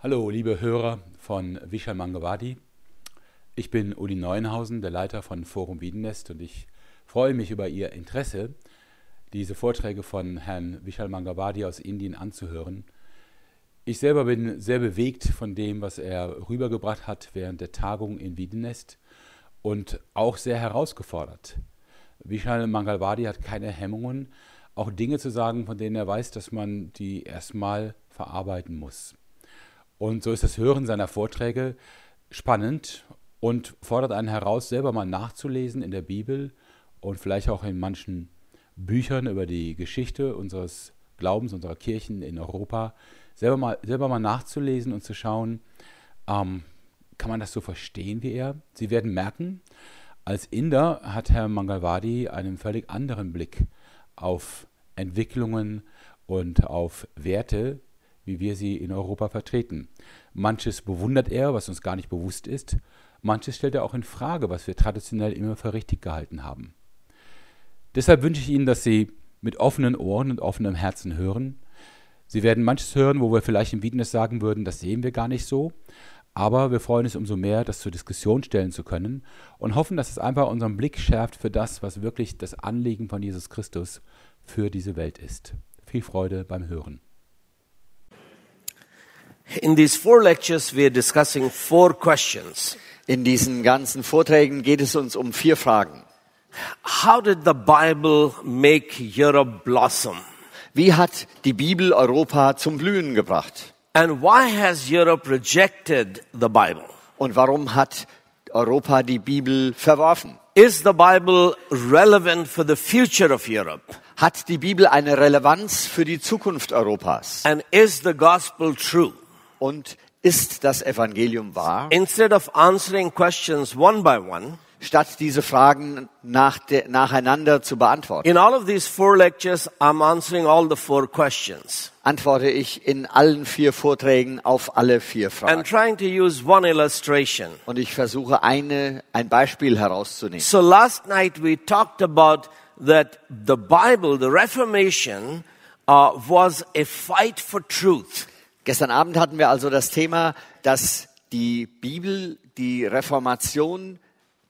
Hallo, liebe Hörer von Vishal Mangawadi. Ich bin Uli Neuenhausen, der Leiter von Forum Wiedenest und ich freue mich über Ihr Interesse, diese Vorträge von Herrn Vishal Mangawadi aus Indien anzuhören. Ich selber bin sehr bewegt von dem, was er rübergebracht hat während der Tagung in Wiedenest und auch sehr herausgefordert. Vishal Mangawadi hat keine Hemmungen, auch Dinge zu sagen, von denen er weiß, dass man die erstmal verarbeiten muss. Und so ist das Hören seiner Vorträge spannend und fordert einen heraus, selber mal nachzulesen in der Bibel und vielleicht auch in manchen Büchern über die Geschichte unseres Glaubens, unserer Kirchen in Europa, selber mal, selber mal nachzulesen und zu schauen, ähm, kann man das so verstehen wie er? Sie werden merken, als Inder hat Herr Mangalwadi einen völlig anderen Blick auf Entwicklungen und auf Werte, wie wir sie in Europa vertreten. Manches bewundert er, was uns gar nicht bewusst ist. Manches stellt er auch in Frage, was wir traditionell immer für richtig gehalten haben. Deshalb wünsche ich Ihnen, dass Sie mit offenen Ohren und offenem Herzen hören. Sie werden manches hören, wo wir vielleicht im Wiedenes sagen würden, das sehen wir gar nicht so. Aber wir freuen uns umso mehr, das zur Diskussion stellen zu können und hoffen, dass es einfach unseren Blick schärft für das, was wirklich das Anliegen von Jesus Christus für diese Welt ist. Viel Freude beim Hören. In these four lectures, we are discussing four questions. In diesen ganzen Vorträgen geht es uns um vier Fragen. How did the Bible make Europe blossom? Wie hat die Bibel Europa zum Blühen gebracht? And why has Europe rejected the Bible? Und warum hat Europa die Bibel verworfen? Is the Bible relevant for the future of Europe? Hat die Bibel eine Relevanz für die Zukunft Europas? And is the gospel true? Und ist das Evangelium wahr? Instead of answering questions one by one, Statt diese Fragen nach de, nacheinander zu beantworten, in all of these four lectures, I'm answering all the four questions antworte ich in allen vier Vorträgen auf alle vier Fragen. trying to use one illustration. Und ich versuche eine, ein Beispiel herauszunehmen. So last night we talked about that the Bible, the Reformation, uh, was a fight for truth. Gestern Abend hatten wir also das Thema, dass die Bibel, die Reformation,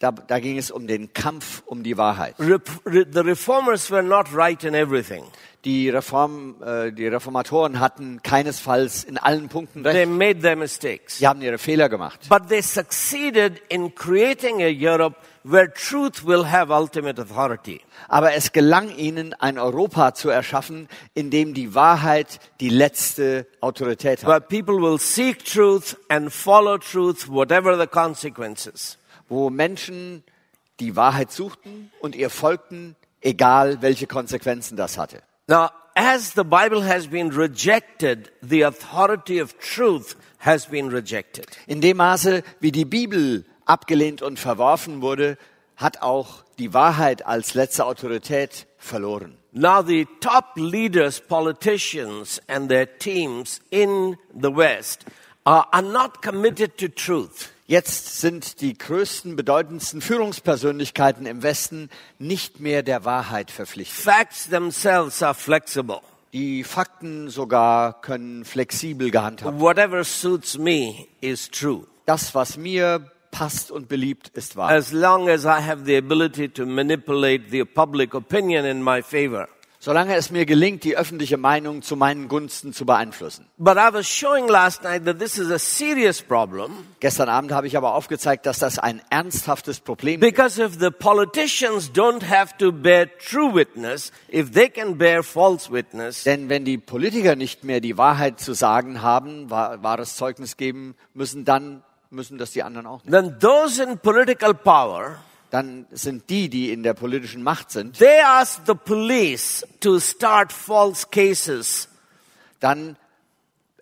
da, da ging es um den Kampf um die Wahrheit. Re- the reformers were not right in everything. Die, Reform, äh, die Reformatoren hatten keinesfalls in allen Punkten They recht. made their mistakes. Sie haben ihre Fehler gemacht. But they succeeded in creating a Europe where truth will have ultimate authority. Aber es gelang ihnen, ein Europa zu erschaffen, in dem die Wahrheit die letzte Autorität hat. Where people will seek truth and follow truth, whatever the consequences. Wo Menschen die Wahrheit suchten und ihr folgten, egal welche Konsequenzen das hatte. Now, as the Bible has been rejected, the authority of truth has been rejected. In dem Maße, wie die Bibel abgelehnt und verworfen wurde, hat auch die Wahrheit als letzte Autorität verloren. Now, the top leaders, politicians, and their teams in the West uh, are not committed to truth. Jetzt sind die größten, bedeutendsten Führungspersönlichkeiten im Westen nicht mehr der Wahrheit verpflichtet. Facts themselves are flexible. Die Fakten sogar können flexibel gehandhabt werden. Whatever suits me is true. Das, was mir passt und beliebt, ist wahr. As long as I have the ability to manipulate the public opinion in my favor. Solange es mir gelingt, die öffentliche Meinung zu meinen Gunsten zu beeinflussen. But I was showing last night that this is a serious problem Gestern Abend habe ich aber aufgezeigt, dass das ein ernsthaftes Problem ist. because if the politicians don't have to bear true witness, if they can bear false witness, Denn wenn die Politiker nicht mehr die Wahrheit zu sagen haben, wahr- wahres Zeugnis geben müssen, dann müssen das die anderen auch nicht. then those in political power, Dann sind die, die in der politischen Macht sind, they ask the police to start false cases. dann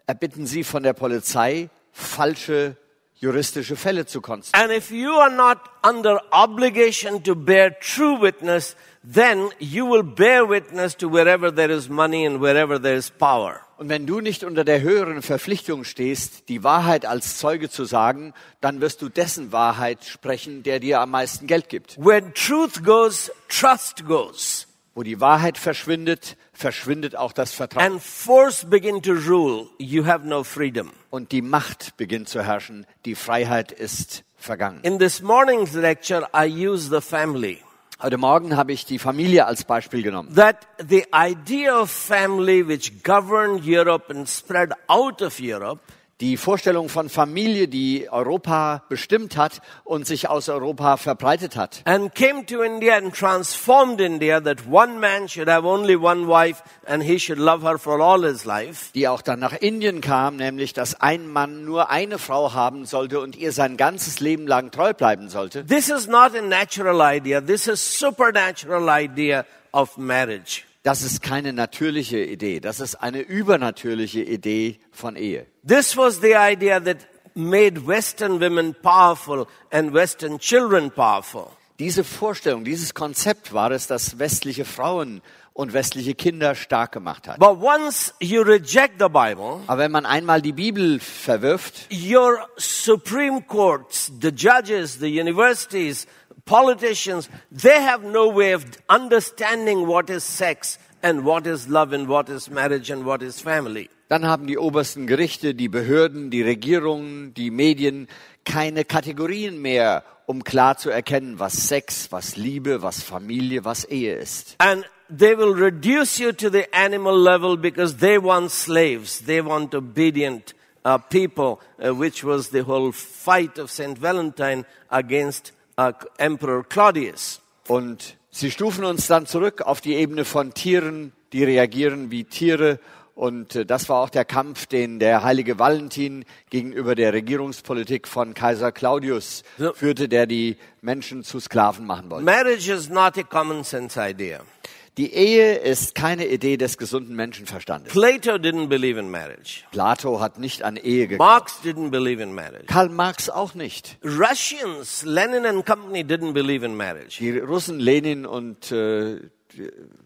erbitten sie von der Polizei, falsche juristische Fälle zu konstruieren. And if you are not under obligation to bear true witness, then you will bear witness to wherever there is money and wherever there is power. Und wenn du nicht unter der höheren Verpflichtung stehst, die Wahrheit als Zeuge zu sagen, dann wirst du dessen Wahrheit sprechen, der dir am meisten Geld gibt. When truth goes, trust goes. Wo die Wahrheit verschwindet, verschwindet auch das Vertrauen. and force begin to rule, you have no freedom. Und die Macht beginnt zu herrschen. Die Freiheit ist vergangen. In this morning's lecture, I use the family. Heute Morgen habe ich die Familie als Beispiel genommen. That the idea of family which governed Europe and spread out of Europe Die Vorstellung von Familie, die Europa bestimmt hat und sich aus Europa verbreitet hat. and came to India and transformed India that one man should have only one wife and he should love her for all his life. Die auch dann nach Indien kam, nämlich dass ein Mann nur eine Frau haben sollte und ihr sein ganzes Leben lang treu bleiben sollte. This is not a natural idea. This is supernatural idea of marriage. Das ist keine natürliche Idee, das ist eine übernatürliche Idee von Ehe. This was the idea that made Western women powerful and Western children powerful. Diese Vorstellung, dieses Konzept war es, das westliche Frauen und westliche Kinder stark gemacht hat. But once you reject the Bible, Aber wenn man einmal die Bibel verwirft, your Supreme Courts, the judges, the universities, politicians, they have no way of understanding what is sex and what is love and what is marriage and what is family. dann haben die obersten Gerichte, die Behörden, die Regierungen, die Medien keine Kategorien mehr, um klar zu erkennen, was Sex, was Liebe, was Familie, was Ehe ist. And they will reduce you to the animal level because they want slaves. They want obedient uh, people, uh, which was the whole fight of St. Valentine against uh, Emperor Claudius. Und sie stufen uns dann zurück auf die Ebene von Tieren, die reagieren wie Tiere. Und äh, das war auch der Kampf, den der heilige Valentin gegenüber der Regierungspolitik von Kaiser Claudius führte, der die Menschen zu Sklaven machen wollte. Marriage is not a common sense idea. Die Ehe ist keine Idee des gesunden Menschenverstandes. Plato didn't believe in marriage. Plato hat nicht an Ehe geglaubt. Marx didn't believe in marriage. Karl Marx auch nicht. Russians, Lenin and company didn't believe in marriage. Die Russen, Lenin und äh,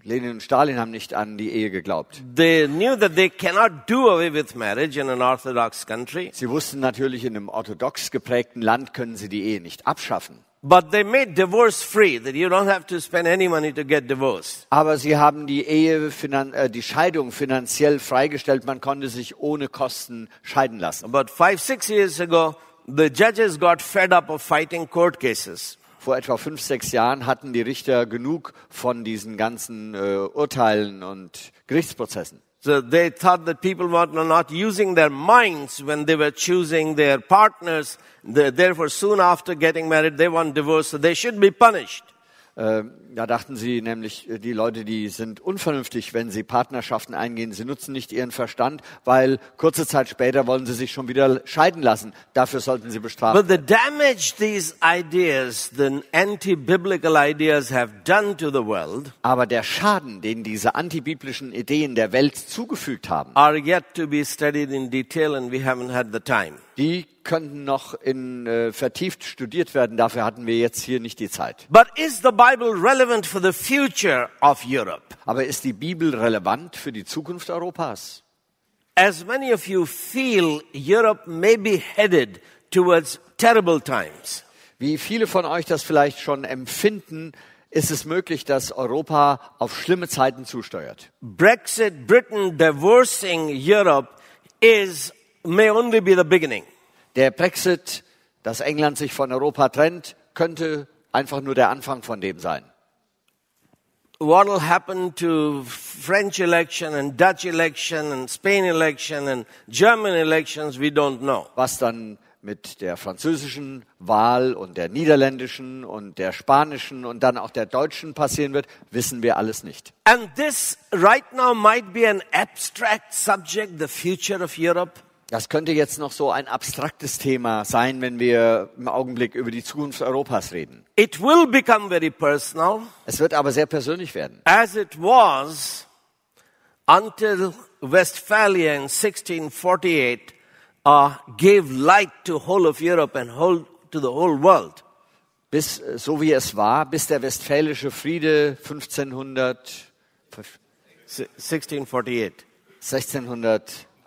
Lenin und Stalin haben nicht an die Ehe geglaubt. They knew that they cannot do away with marriage in an orthodox country, Sie wussten natürlich, in einem orthodox geprägten Land können sie die Ehe nicht abschaffen. But they made divorce free, that you don't have to spend any money to get divorced. Aber sie haben die Ehe, äh, die Scheidung finanziell freigestellt. Man konnte sich ohne Kosten scheiden lassen. About five, six years ago, the judges got fed up of fighting court cases. Vor etwa fünf, sechs Jahren hatten die Richter genug von diesen ganzen äh, Urteilen und Gerichtsprozessen. So they thought that people were not using their minds when they were choosing their partners. Therefore, soon after getting married, they want divorce, so they should be punished. Äh, da dachten sie nämlich, äh, die Leute, die sind unvernünftig, wenn sie Partnerschaften eingehen. Sie nutzen nicht ihren Verstand, weil kurze Zeit später wollen sie sich schon wieder scheiden lassen. Dafür sollten sie bestraft But the damage these ideas, the anti-biblical ideas have done to the world Aber der Schaden, den diese antibiblischen Ideen der Welt zugefügt haben, are yet to be studied in detail and we haven't had the time. Die könnten noch in, äh, vertieft studiert werden. Dafür hatten wir jetzt hier nicht die Zeit. But is the Bible relevant for the future of Europe? Aber ist die Bibel relevant für die Zukunft Europas? As many of you feel, Europe may be headed towards terrible times. Wie viele von euch das vielleicht schon empfinden, ist es möglich, dass Europa auf schlimme Zeiten zusteuert. Brexit, Britain divorcing Europe is, may only be the beginning. Der Brexit, dass England sich von Europa trennt, könnte einfach nur der Anfang von dem sein. What will happen to French election and Dutch election and Spain election and German elections, we don't know. Was dann mit der französischen Wahl und der niederländischen und der spanischen und dann auch der deutschen passieren wird, wissen wir alles nicht. And this right now might be an abstract subject, the future of Europe. Das könnte jetzt noch so ein abstraktes Thema sein, wenn wir im Augenblick über die Zukunft Europas reden. It will become very personal, Es wird aber sehr persönlich werden. as it was until Westphalia in 1648 uh, gave light to whole of Europe and whole, to the whole world. Bis, äh, so wie es war, bis der Westfälische Friede 1500, 1648.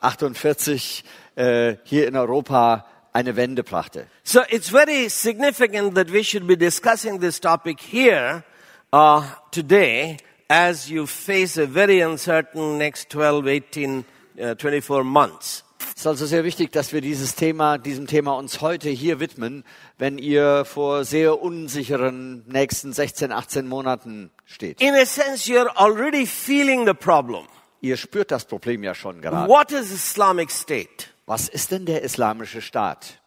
1648 äh, hier in Europa eine Wende brachte. So it's very significant that we should be discussing this topic here uh, today as you face a very uncertain next 12, 18, uh, 24 months. Es ist also sehr wichtig, dass wir dieses Thema, diesem Thema uns heute hier widmen, wenn ihr vor sehr unsicheren nächsten 16, 18 Monaten steht. In a sense, you're already feeling the problem. Ihr spürt das Problem ja schon gerade. What is Islamic State? Was ist denn der islamische Staat?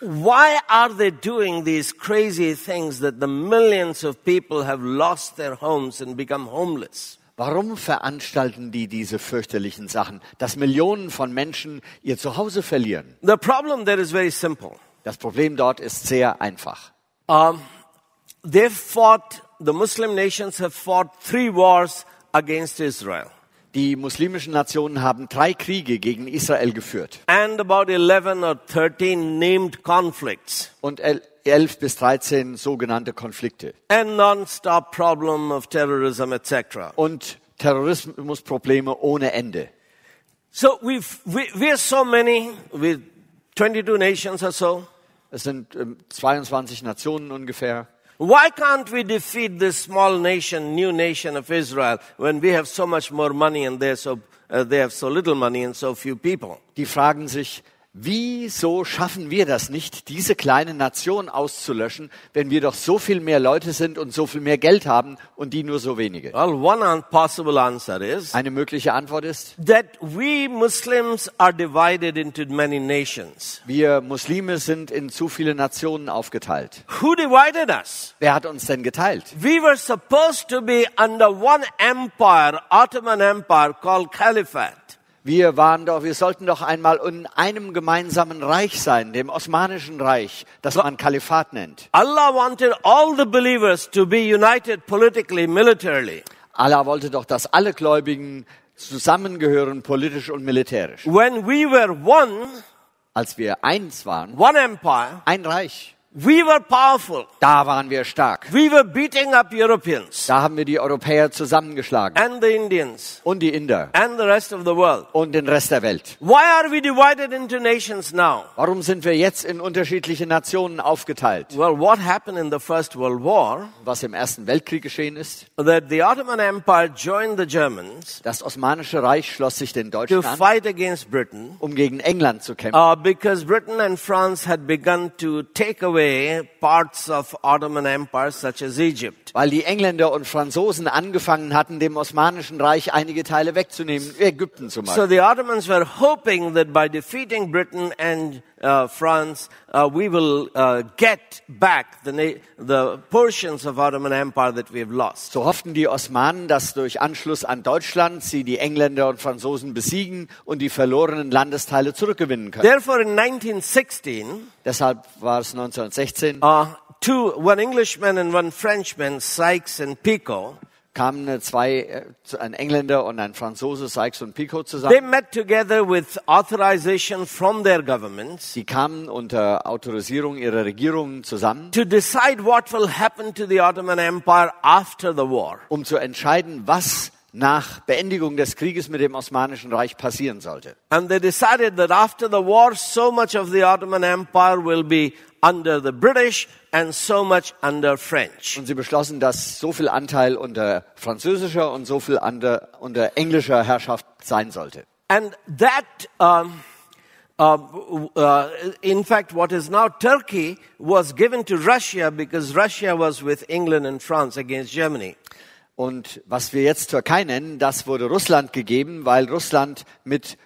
Why are they doing these crazy things that the millions of people have lost their homes and become homeless? Warum veranstalten die diese fürchterlichen Sachen, dass Millionen von Menschen ihr Zuhause verlieren? The problem there is very simple. Das Problem dort ist sehr einfach. Um, they fought, the Muslim nations have fought three wars against Israel. Die muslimischen Nationen haben drei Kriege gegen Israel geführt And about 11 or 13 named conflicts. und el- elf bis 13 sogenannte Konflikte And non-stop problem of terrorism, etc. und Terrorismusprobleme ohne Ende. So we've, we, we're so many, with 22 nations or so. Es sind ähm, 22 Nationen ungefähr. Why can't we defeat this small nation, new nation of Israel, when we have so much more money and they're so, uh, they have so little money and so few people? Die fragen sich, wieso schaffen wir das nicht, diese kleine Nation auszulöschen, wenn wir doch so viel mehr Leute sind und so viel mehr Geld haben und die nur so wenige? Well, one possible answer is Eine mögliche Antwort ist, that we Muslims are divided into many nations. wir Muslime sind in zu viele Nationen aufgeteilt. Who divided us? Wer hat uns denn geteilt? We were supposed to be under one empire, Ottoman Empire called Caliphate. Wir waren doch, wir sollten doch einmal in einem gemeinsamen Reich sein, dem Osmanischen Reich, das man Kalifat nennt. Allah wanted all the believers to be united politically, militarily. Allah wollte doch, dass alle Gläubigen zusammengehören, politisch und militärisch. When we were one, Als wir eins waren, one empire, ein Reich, we were powerful. da waren wir stark. We were beating up Europeans Da haben wir die Europäer zusammengeschlagen and the Indians und die Inder and the rest of the world. und den Rest der Welt. Why are we divided into nations now? Warum sind wir jetzt in unterschiedliche Nationen aufgeteilt? Well, what happened in the First World War? Was im Ersten Weltkrieg geschehen ist? That the Ottoman Empire joined the Germans Das Osmanische Reich schloss sich den to Deutschen an, fight against Britain um gegen England zu kämpfen. uh, because Britain and France had begun to take away parts of Ottoman Empire, such as Egypt. Weil die Engländer und Franzosen angefangen hatten, dem Osmanischen Reich einige Teile wegzunehmen, Ägypten zum So Beispiel. the Ottomans were hoping that by defeating Britain and uh, France, uh, we will uh, get back the, the portions of Ottoman Empire that we have lost. So hofften die Osmanen, dass durch Anschluss an Deutschland sie die Engländer und Franzosen besiegen und die verlorenen Landesteile zurückgewinnen können. Therefore, in 1916, Deshalb war es 1916, uh, two, one Englishman and one Frenchman, Sykes and Picot, kamen äh, zwei, äh, ein Engländer und ein Franzose, Sykes und they zusammen. met together with authorization from their governments Sie kamen unter Autorisierung ihrer Regierungen zusammen, to decide what will happen to the Ottoman Empire after the war. um zu entscheiden, was nach Beendigung des Krieges mit dem Osmanischen Reich passieren sollte. And they decided that after the war, so much of the Ottoman Empire will be under the British and so much under French. Und sie beschlossen, dass so viel Anteil unter französischer und so viel unter, unter englischer Herrschaft sein sollte. And that, um, uh, uh, in fact, what is now Turkey was given to Russia because Russia was with England and France against Germany. Und was wir jetzt Türkei nennen, das wurde Russland gegeben, weil Russland mit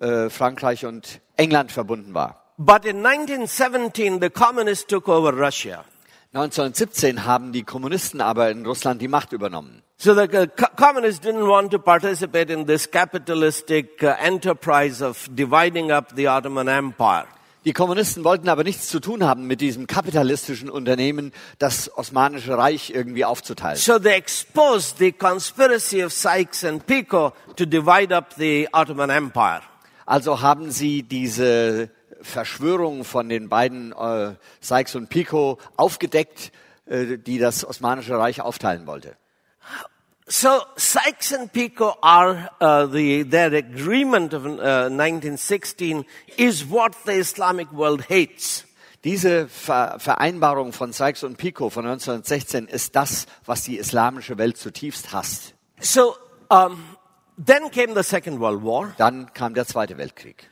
äh, Frankreich und England verbunden war. But in 1917, the communists took over Russia. 1917 haben die Kommunisten aber in Russland die Macht übernommen. So the co- communists didn't want to participate in this capitalistic uh, enterprise of dividing up the Ottoman Empire. Die Kommunisten wollten aber nichts zu tun haben mit diesem kapitalistischen Unternehmen, das Osmanische Reich irgendwie aufzuteilen. So they exposed the conspiracy of Sykes and Picot to divide up the Ottoman Empire. Also haben sie diese Verschwörung von den beiden äh, Sykes und Picot aufgedeckt, äh, die das Osmanische Reich aufteilen wollte. So Sykes and Picot are uh, the their agreement of uh, 1916 is what the Islamic world hates. Diese Ver Vereinbarung von Sykes und Picot von 1916 ist das, was die islamische Welt zutiefst hasst. So um, then came the Second World War. Dann kam der Zweite Weltkrieg.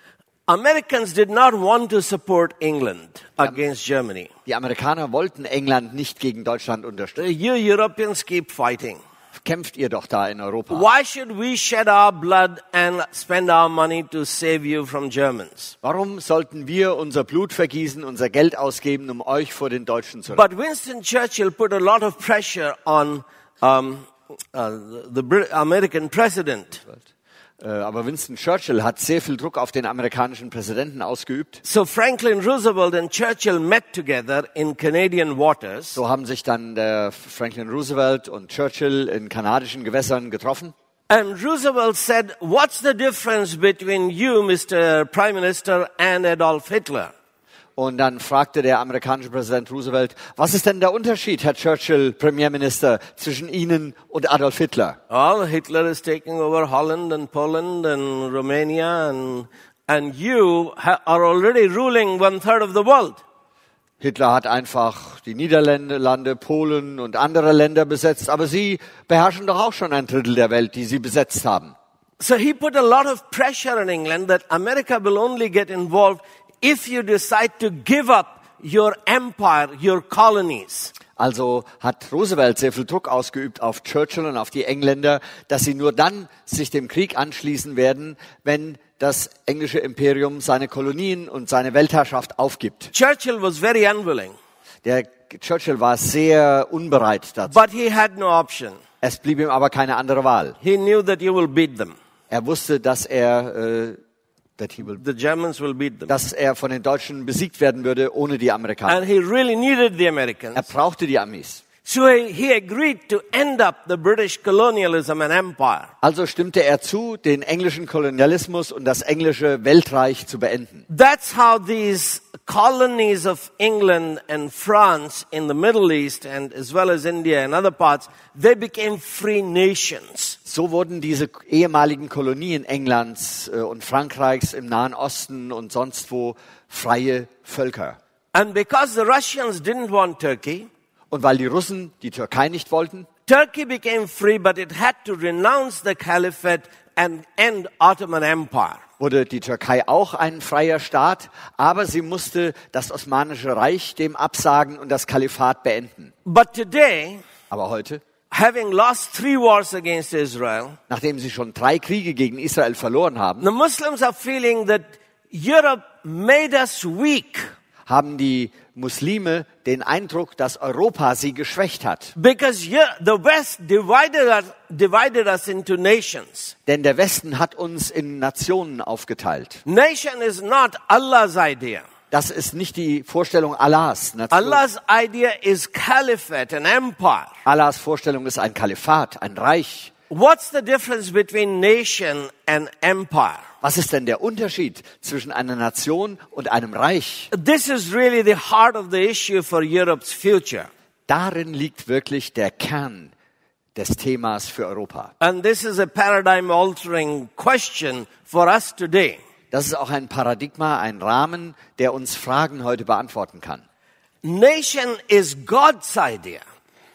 Americans did not want to support England against Germany. Die Amerikaner wollten England nicht gegen Deutschland unterstützen. You Europeans keep fighting. Kämpft ihr doch da in Europa. Why should we shed our blood and spend our money to save you from Germans? Warum sollten wir unser Blut vergießen, unser Geld ausgeben, um euch vor den Deutschen zu retten? But Winston Churchill put a lot of pressure on um, uh, the American president. Äh, Aber Winston Churchill hat sehr viel Druck auf den amerikanischen Präsidenten ausgeübt. So Franklin Roosevelt and Churchill met together in Canadian waters. So haben sich dann der Franklin Roosevelt und Churchill in kanadischen Gewässern getroffen. And Roosevelt said, What's the difference between you, Mr. Prime Minister, and Adolf Hitler? Und dann fragte der amerikanische Präsident Roosevelt, was ist denn der Unterschied, Herr Churchill, Premierminister, zwischen Ihnen und Adolf Hitler? Well, Hitler is taking over Holland and Poland and Romania, and, and you are already ruling one third of the world. Hitler hat einfach die Niederlande, Lande, Polen und andere Länder besetzt, aber Sie beherrschen doch auch schon ein Drittel der Welt, die Sie besetzt haben. So he put a lot of pressure on England that America will only get involved if you decide to give up your empire, your colonies. Also hat Roosevelt sehr viel Druck ausgeübt auf Churchill und auf die Engländer, dass sie nur dann sich dem Krieg anschließen werden, wenn das englische Imperium seine Kolonien und seine Weltherrschaft aufgibt. Churchill was very unwilling, Der Churchill war sehr unbereit dazu. but he had no option. Es blieb ihm aber keine andere Wahl. He knew that you will beat them. Er wusste, dass er, äh, that he will, The Germans will beat them. dass er von den Deutschen besiegt werden würde ohne die Amerikaner. And he really needed the Er Americans. brauchte die Amis. So he, agreed to end up the British colonialism and empire. Also stimmte er zu, den englischen Kolonialismus und das englische Weltreich zu beenden. That's how these colonies of England and France in the Middle East and as well as India and other parts, they became free nations. So wurden diese ehemaligen Kolonien Englands äh, und Frankreichs im Nahen Osten und sonst wo freie Völker. And because the Russians didn't want Turkey, Und weil die Russen die Türkei nicht wollten, Turkey became free, but it had to renounce the caliphate and end Ottoman Empire. wurde die Türkei auch ein freier Staat, aber sie musste das Osmanische Reich dem absagen und das Kalifat beenden. But today, Aber heute, having lost three wars against Israel, nachdem sie schon drei Kriege gegen Israel verloren haben, the Muslims are feeling that Europe made us weak haben die Muslime den Eindruck, dass Europa sie geschwächt hat. because Eu- the West divided us, divided us into nations. Denn der Westen hat uns in Nationen aufgeteilt. Nation is not Allah's idea. Das ist nicht die Vorstellung Allahs. Nation. Allah's idea is caliphate, an empire. Allahs Vorstellung ist ein Kalifat, ein Reich. What's the difference between nation and empire? Was ist denn der Unterschied zwischen einer Nation und einem Reich? This is really the heart of the issue for Europe's future. Darin liegt wirklich der Kern des Themas für Europa. And this is a paradigm altering question for us today. Das ist auch ein Paradigma, ein Rahmen, der uns Fragen heute beantworten kann. Nation is God's idea.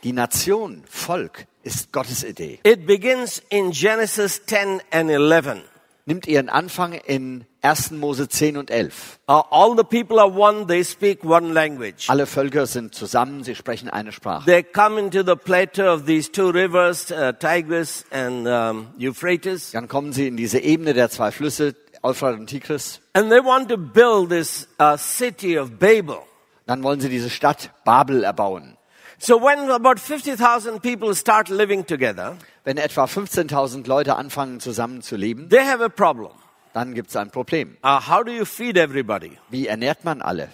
Die Nation, Volk, ist Gottes Idee. It begins in Genesis 10 and 11. Nimmt ihren Anfang in 1. Mose 10 und 11. Uh, all the people are one, they speak one language. Alle Völker sind zusammen, sie sprechen eine Sprache. They come into the plateau of these two rivers, uh, Tigris and um, Euphrates, Dann kommen sie in diese Ebene der zwei Flüsse, Euphrat und Tigris. and they want to build this uh, city of Babel. Dann wollen sie diese Stadt Babel erbauen. So when about 50,000 people start living together, Wenn etwa 15.000 Leute anfangen zusammen zu leben, they have a problem. dann gibt es ein Problem. Uh, how do you feed everybody? Wie ernährt man alle?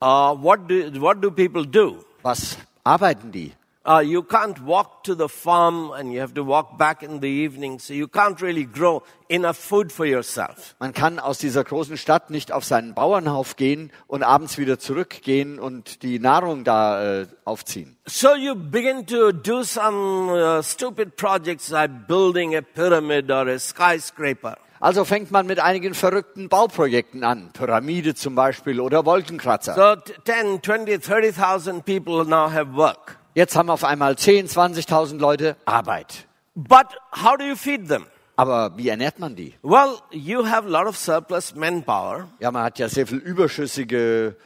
Uh, what, do, what do people do? Was arbeiten die? Uh, you can't walk to the farm and you have to walk back in the evening, so you can't really grow enough food for yourself. Man kann aus dieser großen Stadt nicht auf seinen Bauernhof gehen und abends wieder zurückgehen und die Nahrung da äh, aufziehen. So you begin to do some uh, stupid projects like building a pyramid or a skyscraper. Also fängt man mit einigen verrückten Bauprojekten an, Pyramide zum Beispiel oder Wolkenkratzer. So t- 10, 20, 30,000 people now have work. Jetzt haben auf einmal 10, 20.000 Leute Arbeit. But how do you feed them? Aber wie ernährt man die? Well, you have a lot of surplus manpower. Ja, man hat ja sehr viel überschüssige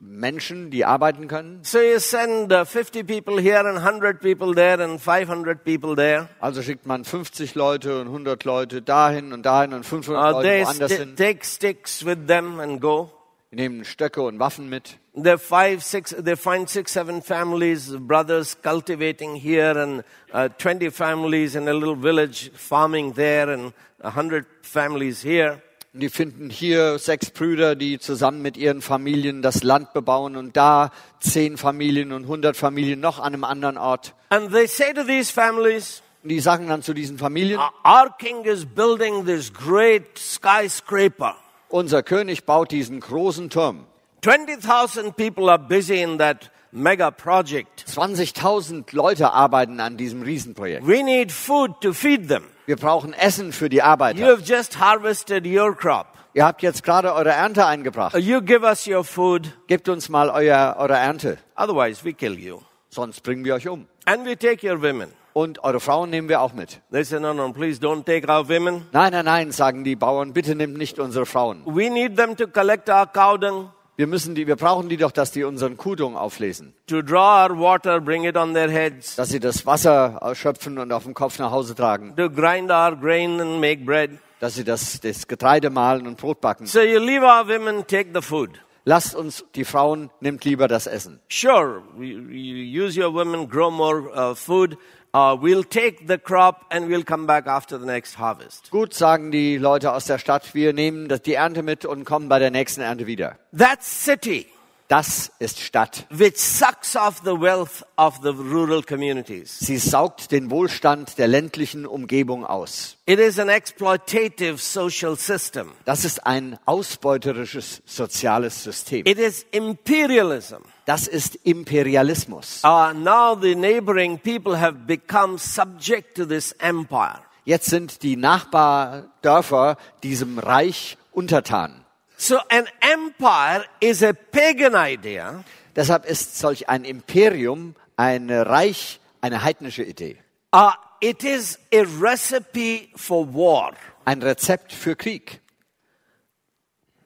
Menschen, die arbeiten können. So you send uh, 50 people here and 100 people there and 500 people there. Also schickt man 50 Leute und 100 Leute dahin und dahin und 500 Uh, Leute woanders hin. take sticks with them and go. Die nehmen Stöcke und Waffen mit. Are five, six, they find six, seven families, brothers cultivating here and uh, 20 families in a little village farming there and 100 families here. Die finden hier sechs Brüder, die zusammen mit ihren Familien das Land bebauen und da zehn Familien und 100 Familien noch an einem anderen Ort. And they say to these families, Und die sagen dann zu diesen Familien, our king is building this great skyscraper. unser König baut diesen großen Turm. 20,000 people are busy in that mega project. 20.000 Leute arbeiten an diesem Riesenprojekt. We need food to feed them. Wir brauchen Essen für die You Arbeiter. have just harvested your crop. Ihr habt jetzt gerade eure Ernte eingebracht. You give us your food, Gebt uns mal euer, eure Ernte, otherwise we kill you. sonst bringen wir euch um. And we take your women. Und eure Frauen nehmen wir auch mit. They say, no, no, please don't take our women. Nein, nein, nein, sagen die Bauern, bitte nehmt nicht unsere Frauen. We need them to collect our cow dung, Wir müssen die, wir brauchen die doch, dass die unseren Kudung auflesen. to draw our water, bring it on their heads, Dass sie das Wasser schöpfen und auf dem Kopf nach Hause tragen. to grind our grain and make bread. Dass sie das, das Getreide mahlen und Brot backen. So you leave our women, take the food. Lasst uns, die Frauen, nimmt lieber das Essen. Sure, you, you use your women, grow more uh, food. Uh, we'll take the crop and we'll come back after the next harvest. Gut, sagen die Leute aus der Stadt, wir nehmen das- die Ernte mit und kommen bei der nächsten Ernte wieder. That city, Das ist Stadt. which sucks off the wealth of the rural communities. Sie saugt den Wohlstand der ländlichen Umgebung aus. It is an exploitative social system. Das ist ein ausbeuterisches soziales System. It is imperialism. Das ist Imperialismus. Uh, now the neighboring people have become subject to this empire. Jetzt sind die Nachbardörfer diesem Reich untertan. So an empire is a pagan idea Deshalb ist solch ein Imperium ein Reich eine heidnische Idee. Uh, it is a recipe for war Ein Rezept für Krieg.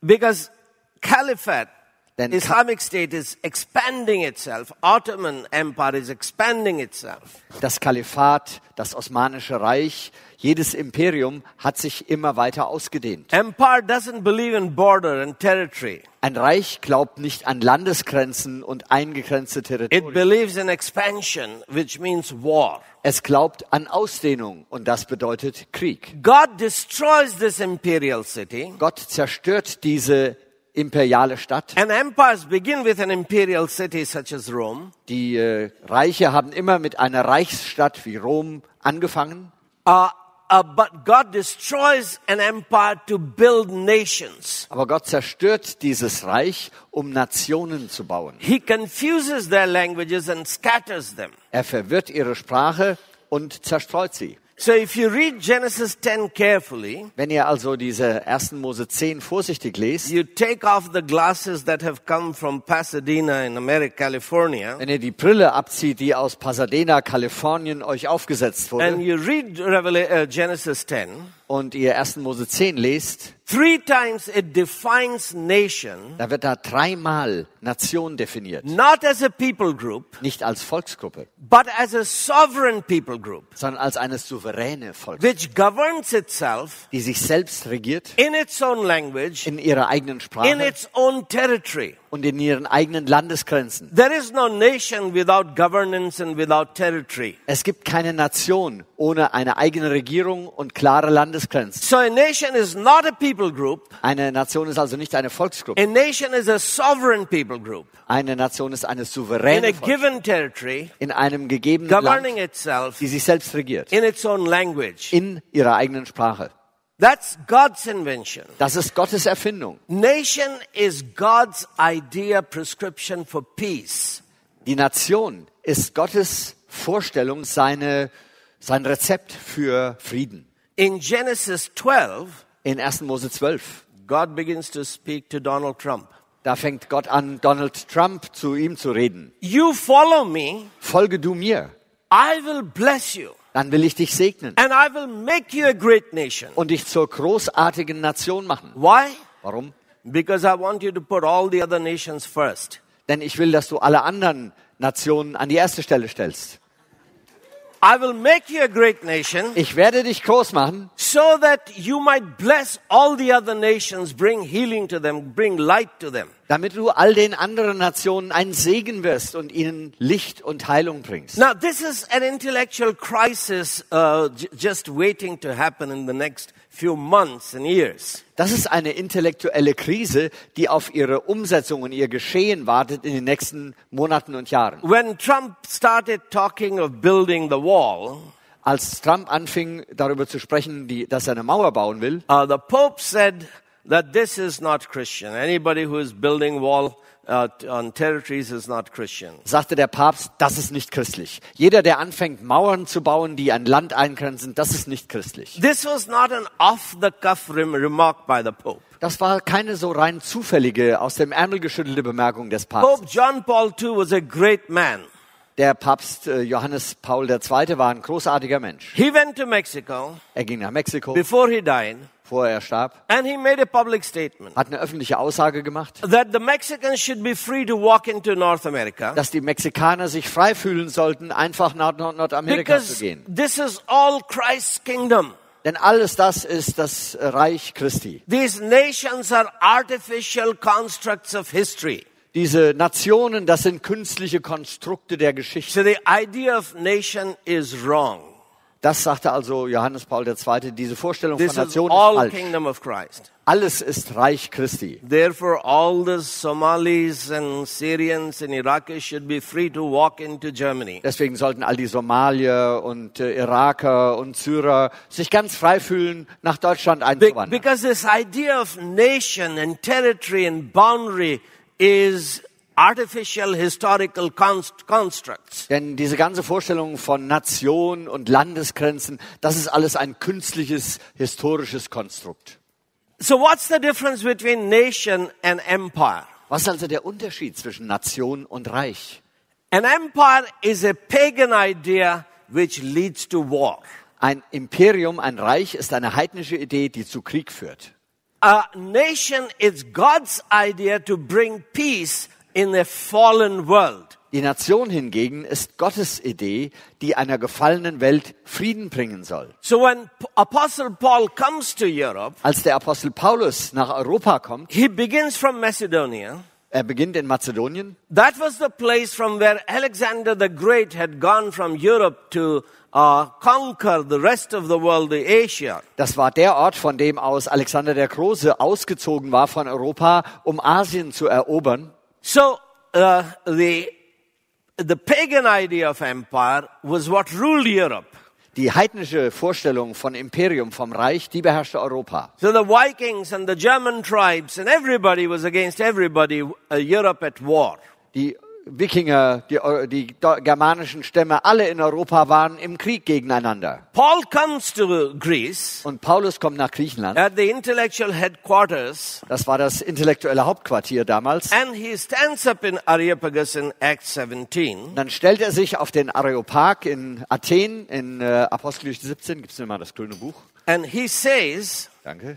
because caliphate, Then Islamic State is expanding itself. Ottoman Empire is expanding itself. Das Kalifat, das Osmanische Reich, jedes Imperium hat sich immer weiter ausgedehnt. Empire doesn't believe in border and territory. Ein Reich glaubt nicht an Landesgrenzen und eingegrenzte It Territorien. believes in expansion, which means war. Es glaubt an Ausdehnung und das bedeutet Krieg. God destroys this imperial city. Gott zerstört diese imperiale Stadt. And empires begin with an imperial city such as Rome. Die äh, Reiche haben immer mit einer Reichsstadt wie Rom angefangen. Uh, uh, but God destroys an empire to build nations. Aber Gott zerstört dieses Reich, um Nationen zu bauen. He confuses their languages and scatters them. Er verwirrt ihre Sprache und zerstreut sie. So if you read Genesis 10 carefully, Wenn ihr also diese 1. Mose 10 vorsichtig lest, you take off the glasses that have come from Pasadena in America, California, wenn ihr die Brille abzieht, die aus Pasadena, Kalifornien euch aufgesetzt and wurde, you read uh, Genesis 10, und ihr 1. Mose 10 lest, three times it defines nation da wird da dreimal Nation definiert. not as a people group, Nicht als Volksgruppe, but as a sovereign people group, sondern als eine souveräne Volksgruppe, which governs itself die sich selbst regiert, in its own language, in ihrer eigenen in Sprache its own territory. und in ihren eigenen Landesgrenzen. There is no nation without governance and without territory. Es gibt keine Nation ohne eine eigene Regierung und klare Landesgrenzen. So a nation is not a people group. Eine Nation ist also nicht eine Volksgruppe. A nation is a sovereign people group Eine Nation ist eine in a souveräne given territory, in einem gegebenen governing Land, itself die sich selbst regiert, in its own language. in ihrer eigenen Sprache. That's God's invention. Das ist Gottes Erfindung. Nation is God's idea prescription for peace. Die Nation ist Gottes Vorstellung, seine, sein Rezept für Frieden. In Genesis 12, In 1. Mose 12. God begins to speak to Donald Trump. Da fängt Gott an, Donald Trump zu ihm zu reden. You follow me, Folge du mir, I will bless you, dann will ich dich segnen and I will make you a great nation. und dich zur großartigen Nation machen. Why? Warum? Because I want you to put all the other nations first. Denn ich will, dass du alle anderen Nationen an die erste Stelle stellst. I will make you a great nation Ich werde dich groß machen, so that you might bless all the other nations, bring healing to them, bring light to them. Damit du all den anderen Nationen ein Segen wirst und ihnen Licht und Heilung bringst. Now, this is an intellectual crisis uh, just waiting to happen in the next few months and years. Das ist eine intellektuelle Krise, die auf ihre Umsetzung und ihr Geschehen wartet in den nächsten Monaten und Jahren. When Trump started talking of building the wall, Als Trump anfing, darüber zu sprechen, die, dass er eine Mauer bauen will, uh, the Pope said that this is not Christian. Anybody who is building wall uh, on territories is not Christian. sagte der Papst, das ist nicht christlich. Jeder, der anfängt, Mauern zu bauen, die ein Land eingrenzen, das ist nicht christlich. This was not an off-the-cuff rem- remark by the Pope. Das war keine so rein zufällige, aus dem Ärmel geschüttelte Bemerkung des Pope Papstes. John Paul II was a great man. Der Papst äh, Johannes Paul II. war ein großartiger Mensch. He went to Mexico Er ging nach Mexiko, before he died, bevor er starb, and he made a public statement. hat eine öffentliche Aussage gemacht, that the Mexicans should be free to walk into North America dass die Mexikaner sich frei fühlen sollten, einfach nach Nord Nordamerika zu gehen. this is all Christ's kingdom. Denn alles das ist das Reich Christi. These nations are artificial constructs of history. Diese Nationen, das sind künstliche Konstrukte der Geschichte. So the idea of nation is wrong. Das sagte also Johannes Paul II. Diese Vorstellung This von is Nation ist all falsch. kingdom of Christ. Alles ist Reich Christi. Therefore, all the Somalis and Syrians and Iraqis should be free to walk into Germany. Deswegen sollten all die Somalier und äh, Iraker und Syrer sich ganz frei fühlen, nach Deutschland Be- einzuwandern. because this idea of nation and territory and boundary is artificial historical const- constructs. Denn diese ganze Vorstellung von Nation und Landesgrenzen, das ist alles ein künstliches historisches Konstrukt. So what's the difference between nation and empire? Was ist also der Unterschied zwischen Nation und Reich? An empire is a pagan idea which leads to war. Ein Imperium, ein Reich ist eine heidnische Idee, die zu Krieg führt. A nation is God's idea to bring peace in a fallen world. Die Nation hingegen ist Gottes Idee, die einer gefallenen Welt Frieden bringen soll. So when Apostle Paul comes to Europe, Als der Apostel Paulus nach Europa kommt, he begins from Macedonia. er beginnt in Mazedonien, That was the place from where Alexander the Great had gone from Europe to uh, conquer the rest of the world, the Asia. das war der Ort, von dem aus Alexander der Große ausgezogen war von Europa, um Asien zu erobern. So uh, the the pagan idea of empire was what ruled Europe. Die heidnische Vorstellung von Imperium, vom Reich, die beherrschte Europa. So the Vikings and the German tribes and everybody was against everybody, uh, Europe at war. Die Wikinger, die, die germanischen Stämme, alle in Europa waren im Krieg gegeneinander. Paul comes to Greece Und Paulus kommt nach Griechenland. at the intellectual headquarters Das war das intellektuelle Hauptquartier damals. and he stands up in Areopagus in Acts 17 Dann stellt er sich auf den Areopag in Athen, in äh, Apostelgeschichte 17. Gib's mir mal das grüne Buch. and he says, Danke.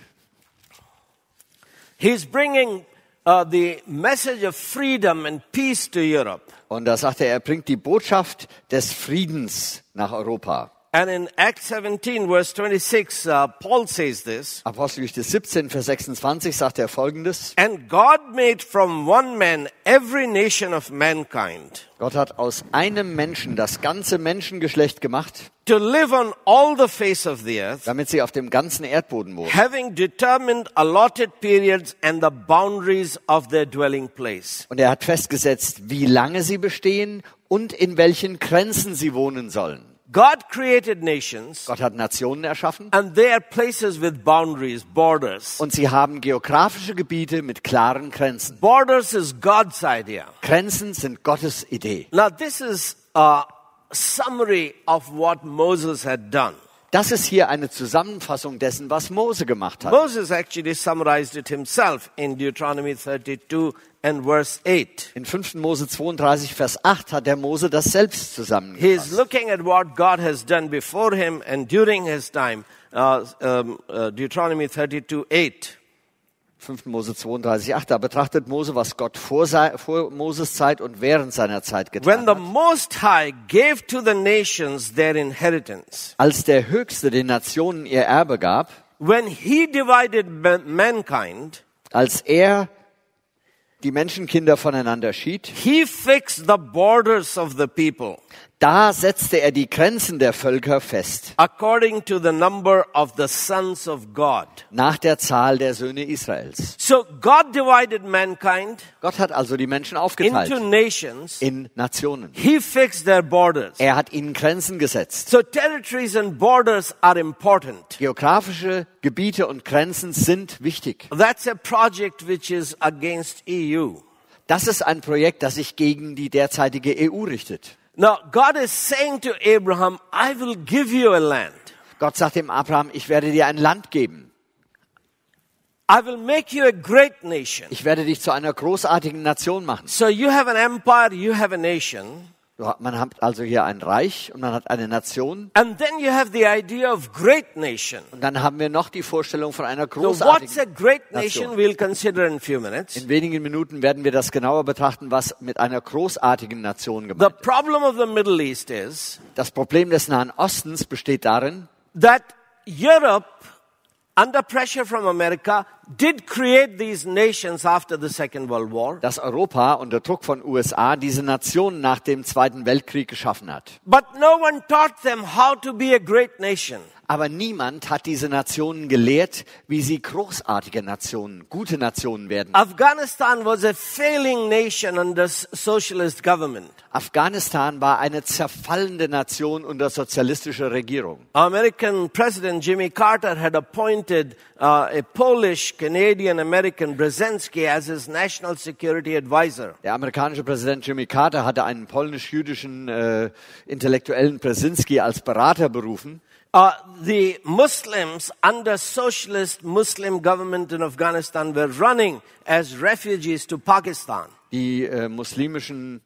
He's bringing the message of freedom and peace to Europe. Und da sagt er, er bringt die Botschaft des Friedens nach Europa. And in Acts 17, verse 26, uh, Paul says this Apostelgeschichte 17, Vers 26 sagt er folgendes. And God made from one man every nation of mankind Gott hat aus einem Menschen das ganze Menschengeschlecht gemacht, to live on all the face of the earth, damit sie auf dem ganzen Erdboden wohnen. having determined allotted periods and the boundaries of their dwelling place. Und er hat festgesetzt, wie lange sie bestehen und in welchen Grenzen sie wohnen sollen. God created nations, Gott hat Nationen erschaffen and they are places with boundaries, borders. und sie haben geografische Gebiete mit klaren Grenzen. Borders is God's idea. Grenzen sind Gottes Idee. Now, this is a summary of what Moses had done. Das ist hier eine Zusammenfassung dessen, was Mose gemacht hat. Moses actually summarized it himself in Deuteronomy 32 and verse 8. In 5. Mose 32, Vers 8 hat der Mose das selbst He is zusammengefasst. looking at what God has done before him and during his time. Uh, um, uh, Deuteronomy 32 8. 5. Mose 32, 8. Da betrachtet Mose, was Gott vor, vor Moses Zeit und während seiner Zeit When getan the hat. Most High gave to the nations their inheritance, Als der Höchste den Nationen ihr Erbe gab, when he divided ma- mankind, als er die Menschenkinder voneinander schied, he fixed the borders of the people da setzte er die Grenzen der Völker fest, according to the number of the sons of God. nach der Zahl der Söhne Israels. So God divided mankind Gott hat also die Menschen into aufgeteilt nations. in Nationen. He fixed their borders. Er hat ihnen Grenzen gesetzt. So territories and borders are important. Geografische Gebiete und Grenzen sind wichtig. That's a project which is against EU. Das ist ein Projekt, das sich gegen die derzeitige EU richtet. Now God is saying to Abraham, I will give you a land. Gott sagt dem Abraham, ich werde dir ein Land geben. I will make you a great nation. Ich werde dich zu einer großartigen Nation machen. So you have an empire, you have a nation, Man hat also hier ein Reich und man hat eine Nation. and then you have the idea of great nation. Und dann haben wir noch die Vorstellung von einer So what's a großartigen great nation? Nation. We'll consider in a few minutes. In wenigen Minuten werden wir das genauer betrachten, was mit einer großartigen Nation The gemeint ist. problem of the Middle East is Das Problem des Nahen Ostens besteht darin, that Europe, under pressure from America, did create these nations after the Second World War. dass Europa unter Druck von USA diese Nationen nach dem Zweiten Weltkrieg geschaffen hat. But no one taught them how to be a great nation. Aber niemand hat diese Nationen gelehrt, wie sie großartige Nationen, gute Nationen werden. Afghanistan was a failing nation under socialist government. Afghanistan war eine zerfallende Nation unter sozialistischer Regierung. American President Jimmy Carter had appointed uh, a Polish, Canadian, American Brzezinski as his national security advisor. Der amerikanische Präsident Jimmy Carter hatte einen polnisch-jüdischen äh, Intellektuellen Brzezinski als Berater berufen. Uh, the Muslims under socialist Muslim government in Afghanistan were running as refugees to Pakistan. Die äh, muslimischen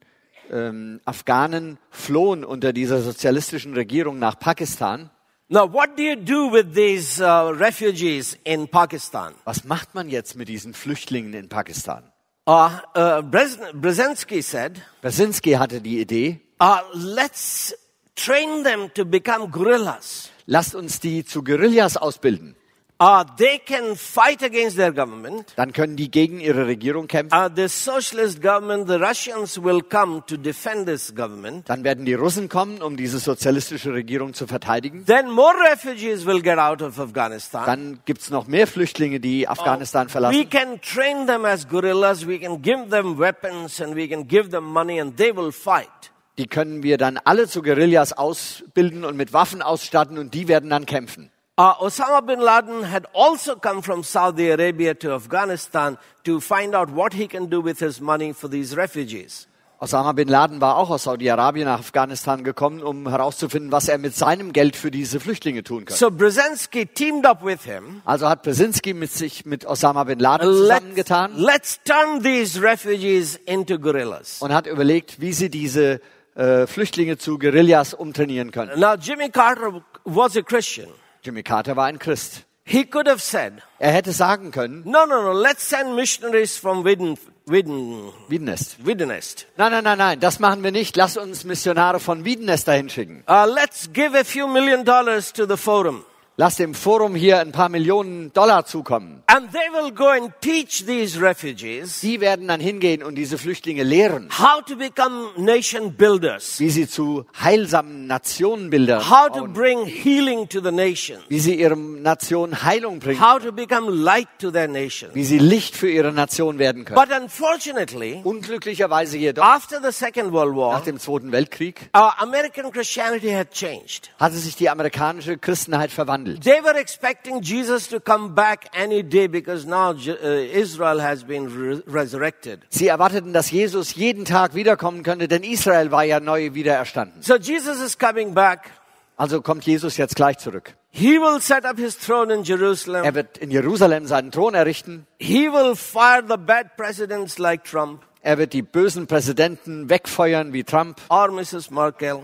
ähm, Afghanen flohen unter dieser sozialistischen Regierung nach Pakistan. Now, what do you do with these uh, refugees in Pakistan? Was macht man jetzt mit diesen Flüchtlingen in Pakistan? Uh, uh, Brzezinski said, Brzezinski hatte die Idee, uh, let's train them to become guerrillas. Lasst uns die zu Guerillas ausbilden. Uh, they can fight against their government. Dann können die gegen ihre Regierung kämpfen. Uh, the socialist government, the Russians will come to defend this government. Dann werden die Russen kommen, um diese sozialistische Regierung zu verteidigen. Then more refugees will get out of Afghanistan. Dann gibt's noch mehr Flüchtlinge, die Afghanistan We verlassen. can train them as guerrillas, we can give them weapons and we can give them money and they will fight. Die können wir dann alle zu Guerillas ausbilden und mit Waffen ausstatten und die werden dann kämpfen. Uh, Osama bin Laden had also come from Saudi Arabia to Afghanistan to find out what he can do with his money for these refugees. Osama bin Laden war auch aus Saudi-Arabien nach Afghanistan gekommen, um herauszufinden, was er mit seinem Geld für diese Flüchtlinge tun kann. So Brzezinski teamed up with him. Also hat Brzezinski mit sich mit Osama bin Laden Let's, zusammengetan let's turn these refugees into guerrillas. und hat überlegt, wie sie diese äh, Flüchtlinge zu Guerillas umtrainieren können. Now, Jimmy Carter was a Christian. Jimmy Carter war ein Christ. He could have said, Er hätte sagen können, no, no, no, let's send missionaries from Widden, Widden, Wiedenest. Nein, nein, nein, nein, das machen wir nicht. Lass uns Missionare von Wiedenest dahin schicken. Uh, let's give a few million dollars to the forum. Lass dem Forum hier ein paar Millionen Dollar zukommen. And they will go and teach these refugees Die werden dann hingehen und diese Flüchtlinge lehren, how to become nation builders, wie sie zu heilsamen Nationenbildern how to bauen, bring healing to the nations, wie sie ihrem Nation Heilung bringen, how to become light to their nation. wie sie Licht für ihre Nation werden können. But unfortunately, Unglücklicherweise jedoch, after the Second World nach War, dem Zweiten Weltkrieg, uh, American Christianity had changed. hatte sich die amerikanische Christenheit verwandelt. They were expecting Jesus to come back any day because now J- uh, Israel has been re- resurrected. Sie erwarteten, dass Jesus jeden Tag wiederkommen könnte, denn Israel war ja neu wiedererstanden. So Jesus is coming back. Also kommt Jesus jetzt gleich zurück. He will set up his throne in Jerusalem. Er wird in Jerusalem seinen Thron errichten. He will fire the bad presidents like Trump Er wird die bösen Präsidenten wegfeuern wie Trump or Mrs. Merkel.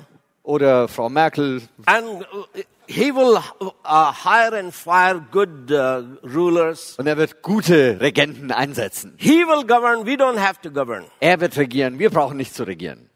Oder Frau Merkel. And uh, he will uh, hire and fire good uh, rulers. Und er wird gute Regenten einsetzen. He will govern. We don't have to govern. Er wird regieren. Wir brauchen nicht zu regieren.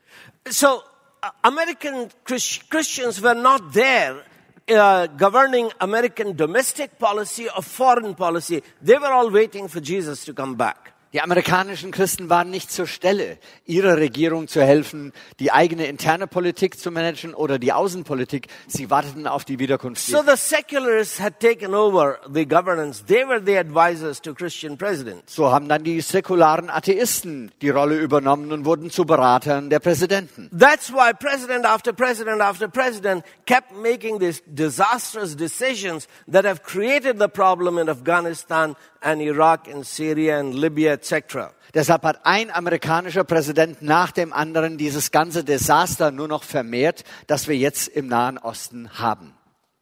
So, uh, American Chris- Christians were not there uh, governing American domestic policy or foreign policy. They were all waiting for Jesus to come back. Die amerikanischen Christen waren nicht zur Stelle, ihrer Regierung zu helfen, die eigene interne Politik zu managen oder die Außenpolitik. Sie warteten auf die Wiederkunft. So the secularists had taken over the governance. They were the advisors to Christian presidents. So haben dann die säkularen Atheisten die Rolle übernommen und wurden zu Beratern der Präsidenten. That's why president after president after president kept making these disastrous decisions that have created the problem in Afghanistan and Iraq and Syria and Libya, etc. Deshalb hat ein amerikanischer Präsident nach dem anderen dieses ganze Desaster nur noch vermehrt, das wir jetzt im Nahen Osten haben.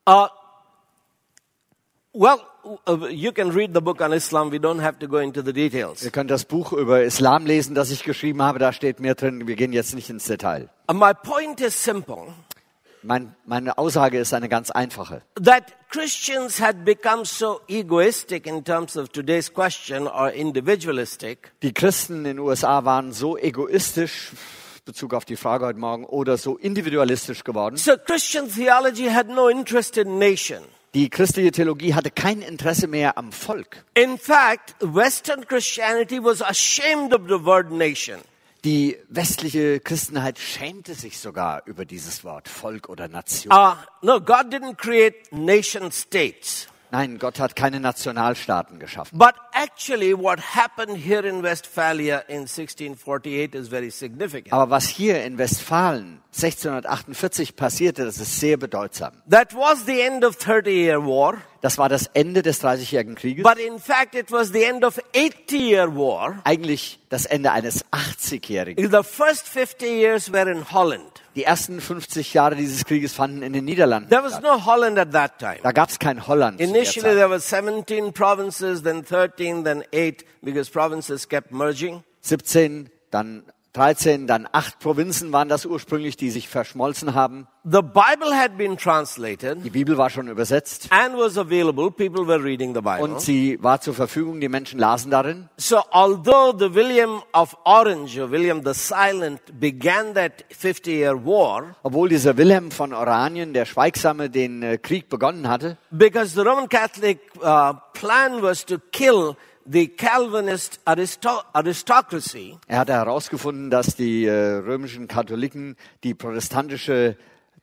Uh, well, uh, you can read the book on Islam. We don't have to go into the details. Ihr könnt das Buch über Islam lesen, das ich geschrieben habe. Da steht mehr drin. Wir gehen jetzt nicht ins Detail. Uh, my point is simple Mein, meine Aussage ist eine ganz einfache. that Christians had become so egoistic in terms of today's question or individualistic Die Christen in den USA waren so egoistisch, Bezug auf die Frage heute Morgen, oder so individualistisch geworden. So Christian theology had no interest in nation. Die christliche Theologie hatte kein Interesse mehr am Volk. In fact, Western Christianity was ashamed of the word nation. Die westliche Christenheit schämte sich sogar über dieses Wort Volk oder Nation. Uh, no, God didn't create nation states. Nein, Gott hat keine Nationalstaaten geschaffen. But actually, what happened here in Westphalia in 1648 is very significant. Aber was hier in Westfalen 1648 passierte, das ist sehr bedeutsam. That was the end of 30 year war, Das war das Ende des Dreißigjährigen Krieges. but in fact, it was the end of 80 year war. Eigentlich das Ende eines 80-Jährigen. The first 50 years were in Holland. Die ersten 50 Jahre dieses Krieges fanden in den Niederlanden There was statt. no Holland at that time. Da gab es kein Holland. Initially, there were 17 provinces, then 13, then 8, because provinces kept merging. 17, dann 13, dann acht Provinzen waren das ursprünglich, die sich verschmolzen haben. The Bible had been translated Die Bibel war schon übersetzt and was available. People were reading the Bible. und sie war zur Verfügung. Die Menschen lasen darin. So, although the William of Orange, or William the Silent, began that 50 year war, Obwohl dieser Wilhelm von Oranien, der Schweigsame, den äh, Krieg begonnen hatte, because the Roman Catholic uh, plan was to kill the Calvinist aristo- aristocracy, er hatte herausgefunden, dass die äh, römischen Katholiken die protestantische,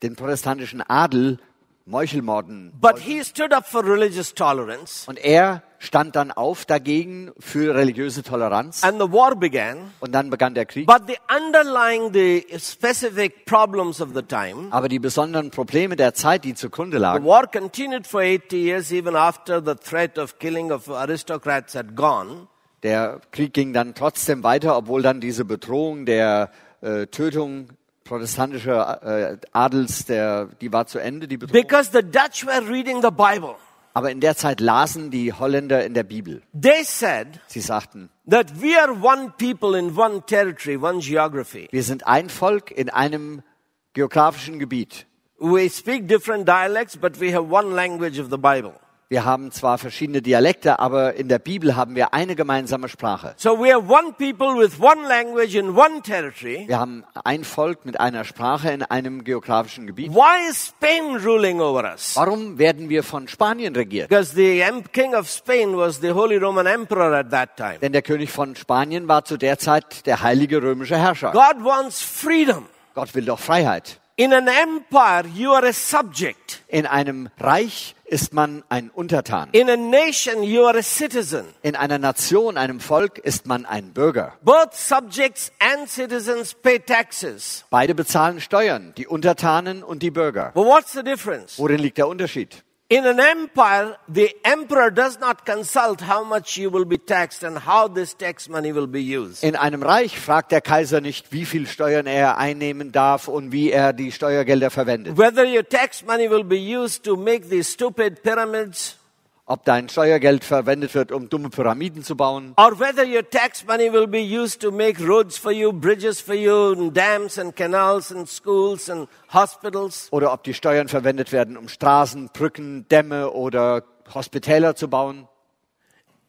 den protestantischen Adel meuchelmorden. but he stood up for religious tolerance, Und er stand dann auf dagegen für religiöse Toleranz. and the war began. Und dann begann der Krieg. But the underlying the specific problems of the time, Aber die besonderen Probleme der Zeit, die zugrunde the lagen, war continued for 80 years even after the threat of killing of aristocrats had gone. Der Krieg ging dann trotzdem weiter, obwohl dann diese Bedrohung der äh, Tötung protestantischer äh, Adels, der, die war zu Ende, die Bedrohung. Because the Dutch were reading the Bible. Aber in der Zeit lasen die Holländer in der Bibel. They said Sie sagten, that we are one people in one territory, one geography. wir sind ein Volk in einem geografischen Gebiet. We speak different dialects, but we have one language of the Bible. Wir haben zwar verschiedene Dialekte, aber in der Bibel haben wir eine gemeinsame Sprache. So we are one people with one language in one territory. Wir haben ein Volk mit einer Sprache in einem geografischen Gebiet. Why is Spain ruling over us? Warum werden wir von Spanien regiert? Because the king of Spain was the Holy Roman Emperor at that time. Denn der König von Spanien war zu der Zeit der heilige römische Herrscher. God wants freedom. Gott will doch Freiheit. In an empire, you are a subject. In einem Reich ist man ein Untertan. In a nation, you are a citizen. In einer Nation, einem Volk ist man ein Bürger. Both subjects and citizens pay taxes. Beide bezahlen Steuern, die Untertanen und die Bürger. But what's the difference? Worin liegt der Unterschied? In an empire, the emperor does not consult how much you will be taxed and how this tax money will be used. In einem Reich fragt der Kaiser nicht, wie viel Steuern er einnehmen darf und wie er die Steuergelder verwendet. Whether your tax money will be used to make these stupid pyramids Ob dein Steuergeld verwendet wird, um dumme Pyramiden zu bauen or whether your tax money will be used to make roads for you, bridges for you, and dams and canals and schools and hospitals. oder ob die Steuern verwendet werden, um Straßen, Brücken, Dämme oder Hospitäler zu bauen.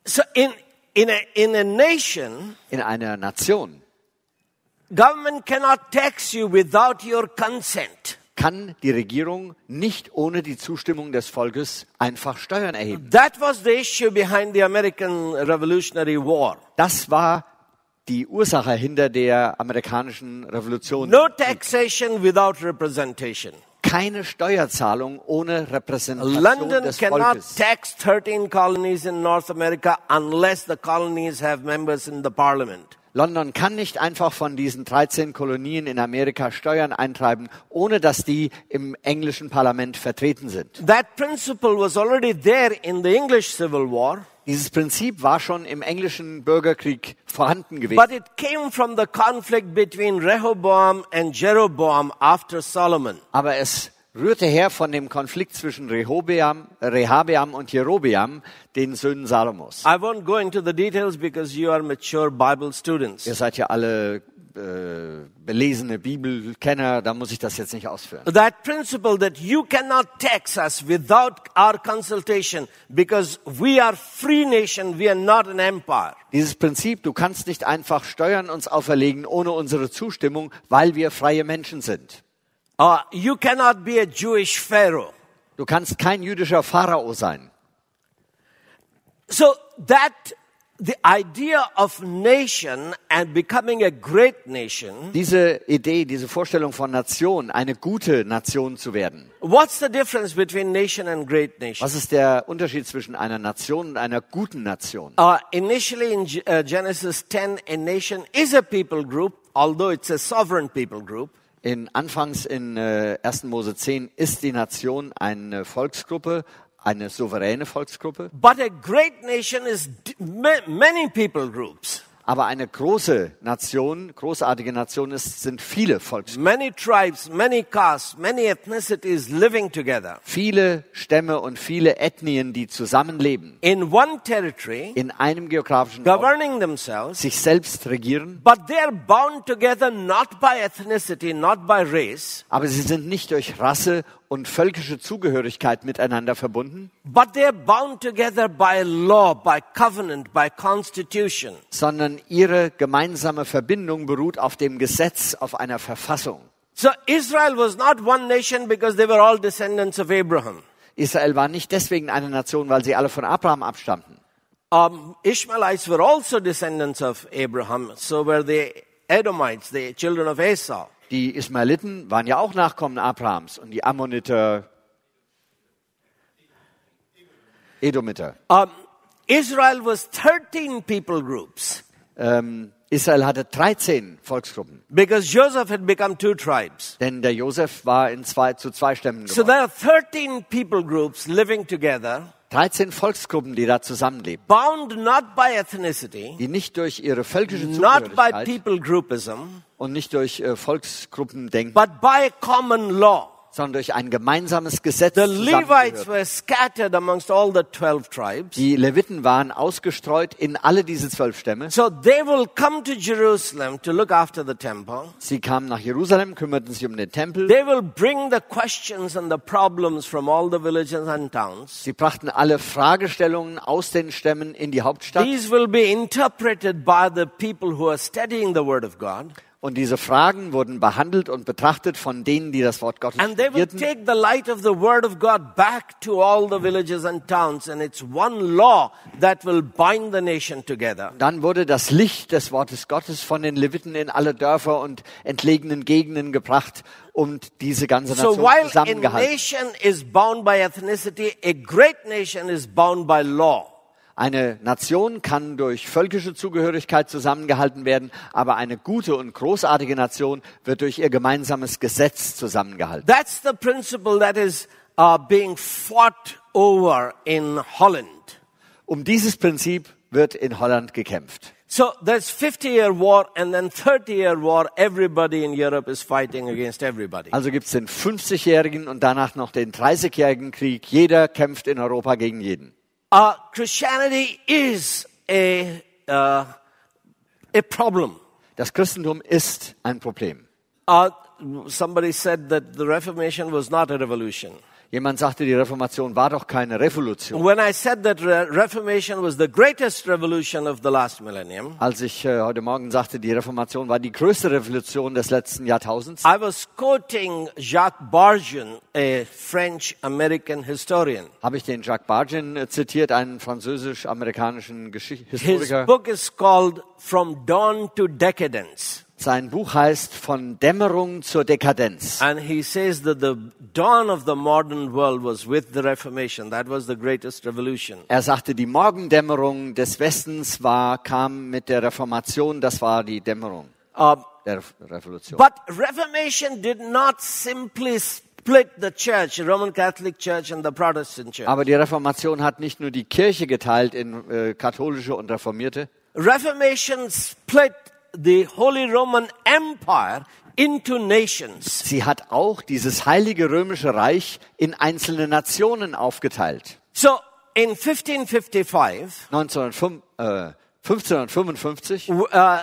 So in, in, a, in a nation, In einer Nation government cannot tax you without your consent. Kann die Regierung nicht ohne die Zustimmung des Volkes einfach Steuern erheben. That was the issue behind the American Revolutionary War. Das war die Ursache hinter der amerikanischen Revolution. No taxation without representation. Keine Steuerzahlung ohne Repräsentation London des cannot Volkes. tax 13 colonies in North America unless the colonies have members in the parliament. London kann nicht einfach von diesen 13 Kolonien in Amerika Steuern eintreiben, ohne dass die im englischen Parlament vertreten sind. That principle was already there in the English Civil War, Dieses Prinzip war schon im englischen Bürgerkrieg vorhanden gewesen. but it came from the conflict between Rehoboam and Jeroboam after Solomon. Aber es rührte her von dem Konflikt zwischen Rehobeam, Rehabeam und Jerobeam, den Söhnen Salomos. I won't go into the details because you are mature Bible students. Ihr seid ja alle äh, belesene Bibelkenner, da muss ich das jetzt nicht ausführen. That principle that you cannot tax us without our consultation because we are free nation, we are not an empire. Dieses Prinzip, du kannst nicht einfach Steuern uns auferlegen ohne unsere Zustimmung, weil wir freie Menschen sind. Uh, you cannot be a Jewish Pharaoh. Du kannst kein jüdischer Pharao sein. So that the idea of nation and becoming a great nation, Diese Idee, diese Vorstellung von Nation, eine gute Nation zu werden. what's the difference between nation and great nation? Was ist der Unterschied zwischen einer Nation und einer guten Nation? Uh, initially in uh, Genesis 10, a nation is a people group, although it's a sovereign people group. In Anfangs in äh, 1. Mose 10 ist die Nation eine Volksgruppe, eine souveräne Volksgruppe, But a great nation is many people groups, aber eine große Nation, großartige Nation ist, sind viele Volksgruppen. many tribes, many castes, many ethnicities living together. Viele Stämme und viele Ethnien, die zusammenleben, in one territory, in einem geografischen governing themselves, sich selbst regieren, but they're bound together not by ethnicity, not by race, aber sie sind nicht durch Rasse und völkische Zugehörigkeit miteinander verbunden, but they're bound together by law, by covenant, by constitution. sondern ihre gemeinsame Verbindung beruht auf dem Gesetz, auf einer Verfassung. So Israel was not one nation because they were all descendants of Abraham. Israel war nicht deswegen eine Nation, weil sie alle von Abraham abstammten. Um, Ishmaelites were also descendants of Abraham. So were the Edomites, the children of Esau. Die Ismaeliten waren ja auch Nachkommen Abrahams und die Ammoniter, Edomiter. Um, Israel was 13 people groups Ähm, Israel hatte 13 Volksgruppen, because Joseph had become two tribes. denn der Josef war in zwei, zu zwei Stämmen So geworden. there are 13 people groups living together, 13 Volksgruppen, die da zusammenleben, bound not by ethnicity, die nicht durch ihre völkische not by Zugehörigkeit people groupism, und nicht durch äh, Volksgruppen denken, but by common law. sondern durch ein gemeinsames Gesetz The Levites were scattered amongst all the 12 tribes. Die Leviten waren ausgestreut in alle diese zwölf Stämme. So they will come to Jerusalem to look after the temple. Sie kamen nach Jerusalem, kümmerten sich um den Tempel. They will bring the questions and the problems from all the villages and towns. Sie brachten alle Fragestellungen aus den Stämmen in die Hauptstadt. These will be interpreted by the people who are studying the Word of God. Und diese Fragen wurden behandelt und betrachtet von denen, die das Wort Gottes And they will studierten. take the light of the Word of God back to all the villages and towns. And it's one law that will bind the nation together. Dann wurde das Licht des Wortes Gottes von den Leviten in alle Dörfer und entlegenen Gegenden gebracht und diese ganze So Nation while a nation is bound by ethnicity, a great nation is bound by law. Eine Nation kann durch völkische Zugehörigkeit zusammengehalten werden, aber eine gute und großartige Nation wird durch ihr gemeinsames Gesetz zusammengehalten. That's the principle that is uh, being fought over in Holland. Um dieses Prinzip wird in Holland gekämpft. So there's 50 year war and then 30 year war. Everybody in Europe is fighting against everybody. Also gibt es den 50-jährigen und danach noch den 30-jährigen Krieg. Jeder kämpft in Europa gegen jeden. Uh, Christianity is a, uh, a problem. Das Christentum ist ein Problem. Uh, somebody said that the Reformation was not a revolution. Jemand sagte, die Reformation war doch keine Revolution. When I said that Re- Reformation was the greatest revolution of the last millennium, Als ich äh, heute Morgen sagte, die Reformation war die größte Revolution des letzten Jahrtausends, I was quoting Jacques Bargen, a French-American historian. habe ich den Jacques Bargin äh, zitiert, einen französisch-amerikanischen Geschicht His book is called From Dawn to Decadence. Sein Buch heißt Von Dämmerung zur Dekadenz. And he says that the dawn of the modern world was with the Reformation. That was the greatest revolution. Er sagte, die Morgendämmerung des Westens war, kam mit der Reformation, das war die Dämmerung Uh, der Revolution. but Reformation did not simply split the church, the Roman Catholic Church and the Protestant Church. Aber die Reformation hat nicht nur die Kirche geteilt in äh, katholische und reformierte, Reformation split the Holy Roman Empire into nations. sie hat auch dieses heilige römische Reich in einzelne Nationen aufgeteilt. So in 1555, 1905, äh, 1555 w- uh,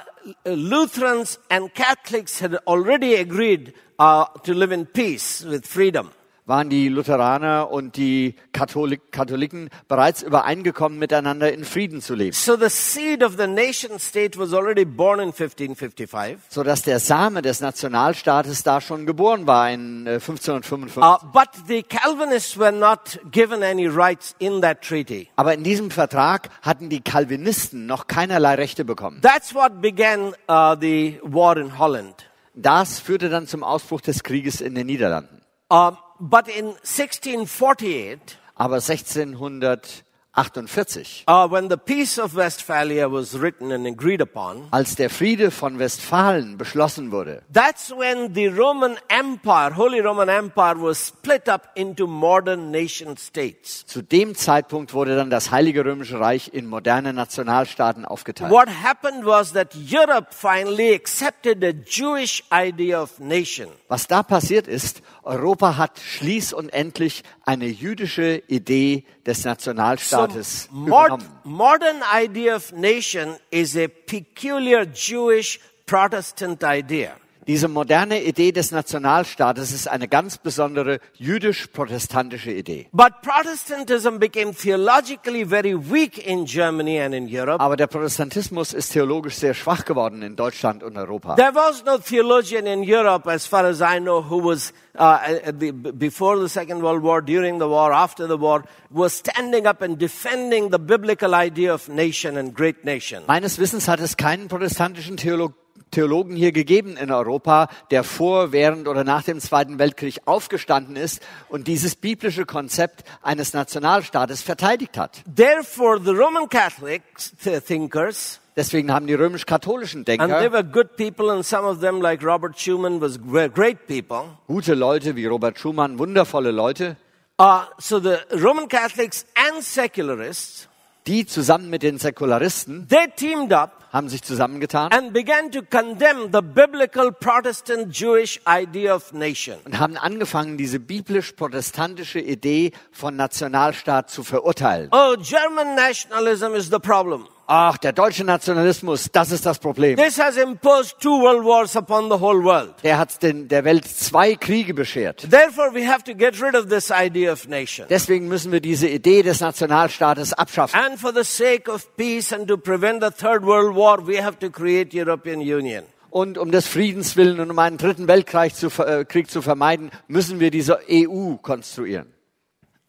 Lutherans and Catholics had already agreed uh, to live in peace with freedom. Waren die Lutheraner und die Katholik Katholiken bereits übereingekommen, miteinander in Frieden zu leben. So the seed of the nation state was already born in 1555. sodass der Same des Nationalstaates da schon geboren war in äh, 1555. Uh, but the Calvinists were not given any rights in that treaty. Aber in diesem Vertrag hatten die Calvinisten noch keinerlei Rechte bekommen. That's what began uh, the war in Holland. Das führte dann zum Ausbruch des Krieges in den Niederlanden. Um, but in 1648, Aber 1648, uh, when the Peace of Westphalia was written and agreed upon, als der Friede von Westfalen beschlossen wurde, that's when the Roman Empire, Holy Roman Empire, was split up into modern nation states. zu dem Zeitpunkt wurde dann das Heilige Römische Reich in moderne Nationalstaaten aufgeteilt. What happened was that Europe finally accepted the Jewish idea of nation. Was da passiert ist, Europa hat schließ und endlich eine jüdische Idee des Nationalstaates mod- übernommen. modern idea of nation is a peculiar Jewish Protestant idea. Diese moderne Idee des Nationalstaates ist eine ganz besondere jüdisch-protestantische Idee. But Protestantism became theologically very weak in Germany and in Europe. Aber der Protestantismus ist theologisch sehr schwach geworden in Deutschland und Europa. There was no theologian in Europe, as far as I know, who was uh, at the, before the Second World War, during the war, after the war, was standing up and defending the biblical idea of nation and great nation. Meines Wissens hat es keinen protestantischen Theolo Theologen hier gegeben in Europa, der vor, während oder nach dem Zweiten Weltkrieg aufgestanden ist und dieses biblische Konzept eines Nationalstaates verteidigt hat. Therefore, the Roman Catholics, the thinkers, Deswegen haben die römisch-katholischen Denker, were good people, and some of them, like Robert Schumann, was were great people. gute Leute wie Robert Schumann, wundervolle Leute, Uh, so the Roman Catholics and secularists, die zusammen mit den Säkularisten they teamed up haben sich zusammengetan and began to condemn the biblical Protestant Jewish idea of nation. und haben angefangen, diese biblisch-protestantische Idee von Nationalstaat zu verurteilen. Oh, German nationalism is the problem. Ach, der deutsche Nationalismus, das ist das Problem. This has imposed two world wars upon the whole world. Der hat den, der Welt zwei Kriege beschert. Therefore, we have to get rid of this idea of nation. Deswegen müssen wir diese Idee des Nationalstaates abschaffen. And for the sake of peace and to prevent the third world war, we have to create European Union. Und um des Friedens willen und um einen dritten Weltkrieg zu, äh, Krieg zu vermeiden, müssen wir diese EU konstruieren.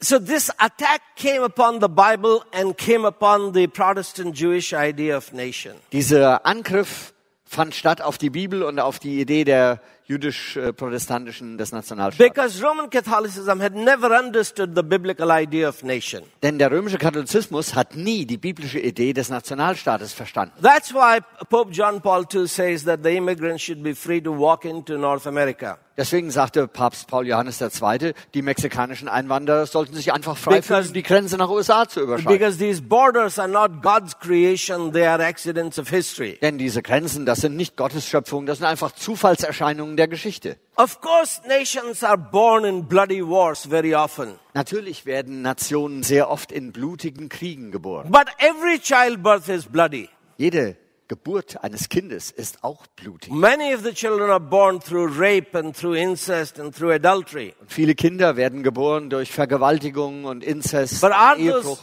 So this attack came upon the Bible and came upon the Protestant Jewish idea of nation. Dieser Angriff fand statt auf die Bibel und auf die Idee der jüdisch-protestantischen des Nationalstaates. Because Roman Catholicism had never understood the biblical idea of nation. Denn der römische Katholizismus hat nie die biblische Idee des Nationalstaates verstanden. That's why Pope John Paul II says that the immigrants should be free to walk into North America. Deswegen sagte Papst Paul Johannes II., die mexikanischen Einwanderer sollten sich einfach frei fühlen, die Grenze nach USA zu überschreiten. Because these borders are not God's creation, they are accidents of history. Denn diese Grenzen, das sind nicht Gottes Schöpfung, das sind einfach Zufallserscheinungen der Geschichte. Of course, nations are born in bloody wars very often. Natürlich werden Nationen sehr oft in blutigen Kriegen geboren. But every childbirth is bloody. Jede Geburt eines Kindes ist auch blutig. Many of the children are born through rape and through incest and through adultery. Und viele Kinder werden geboren durch Vergewaltigung und Inzest, But are Ehebruch. those,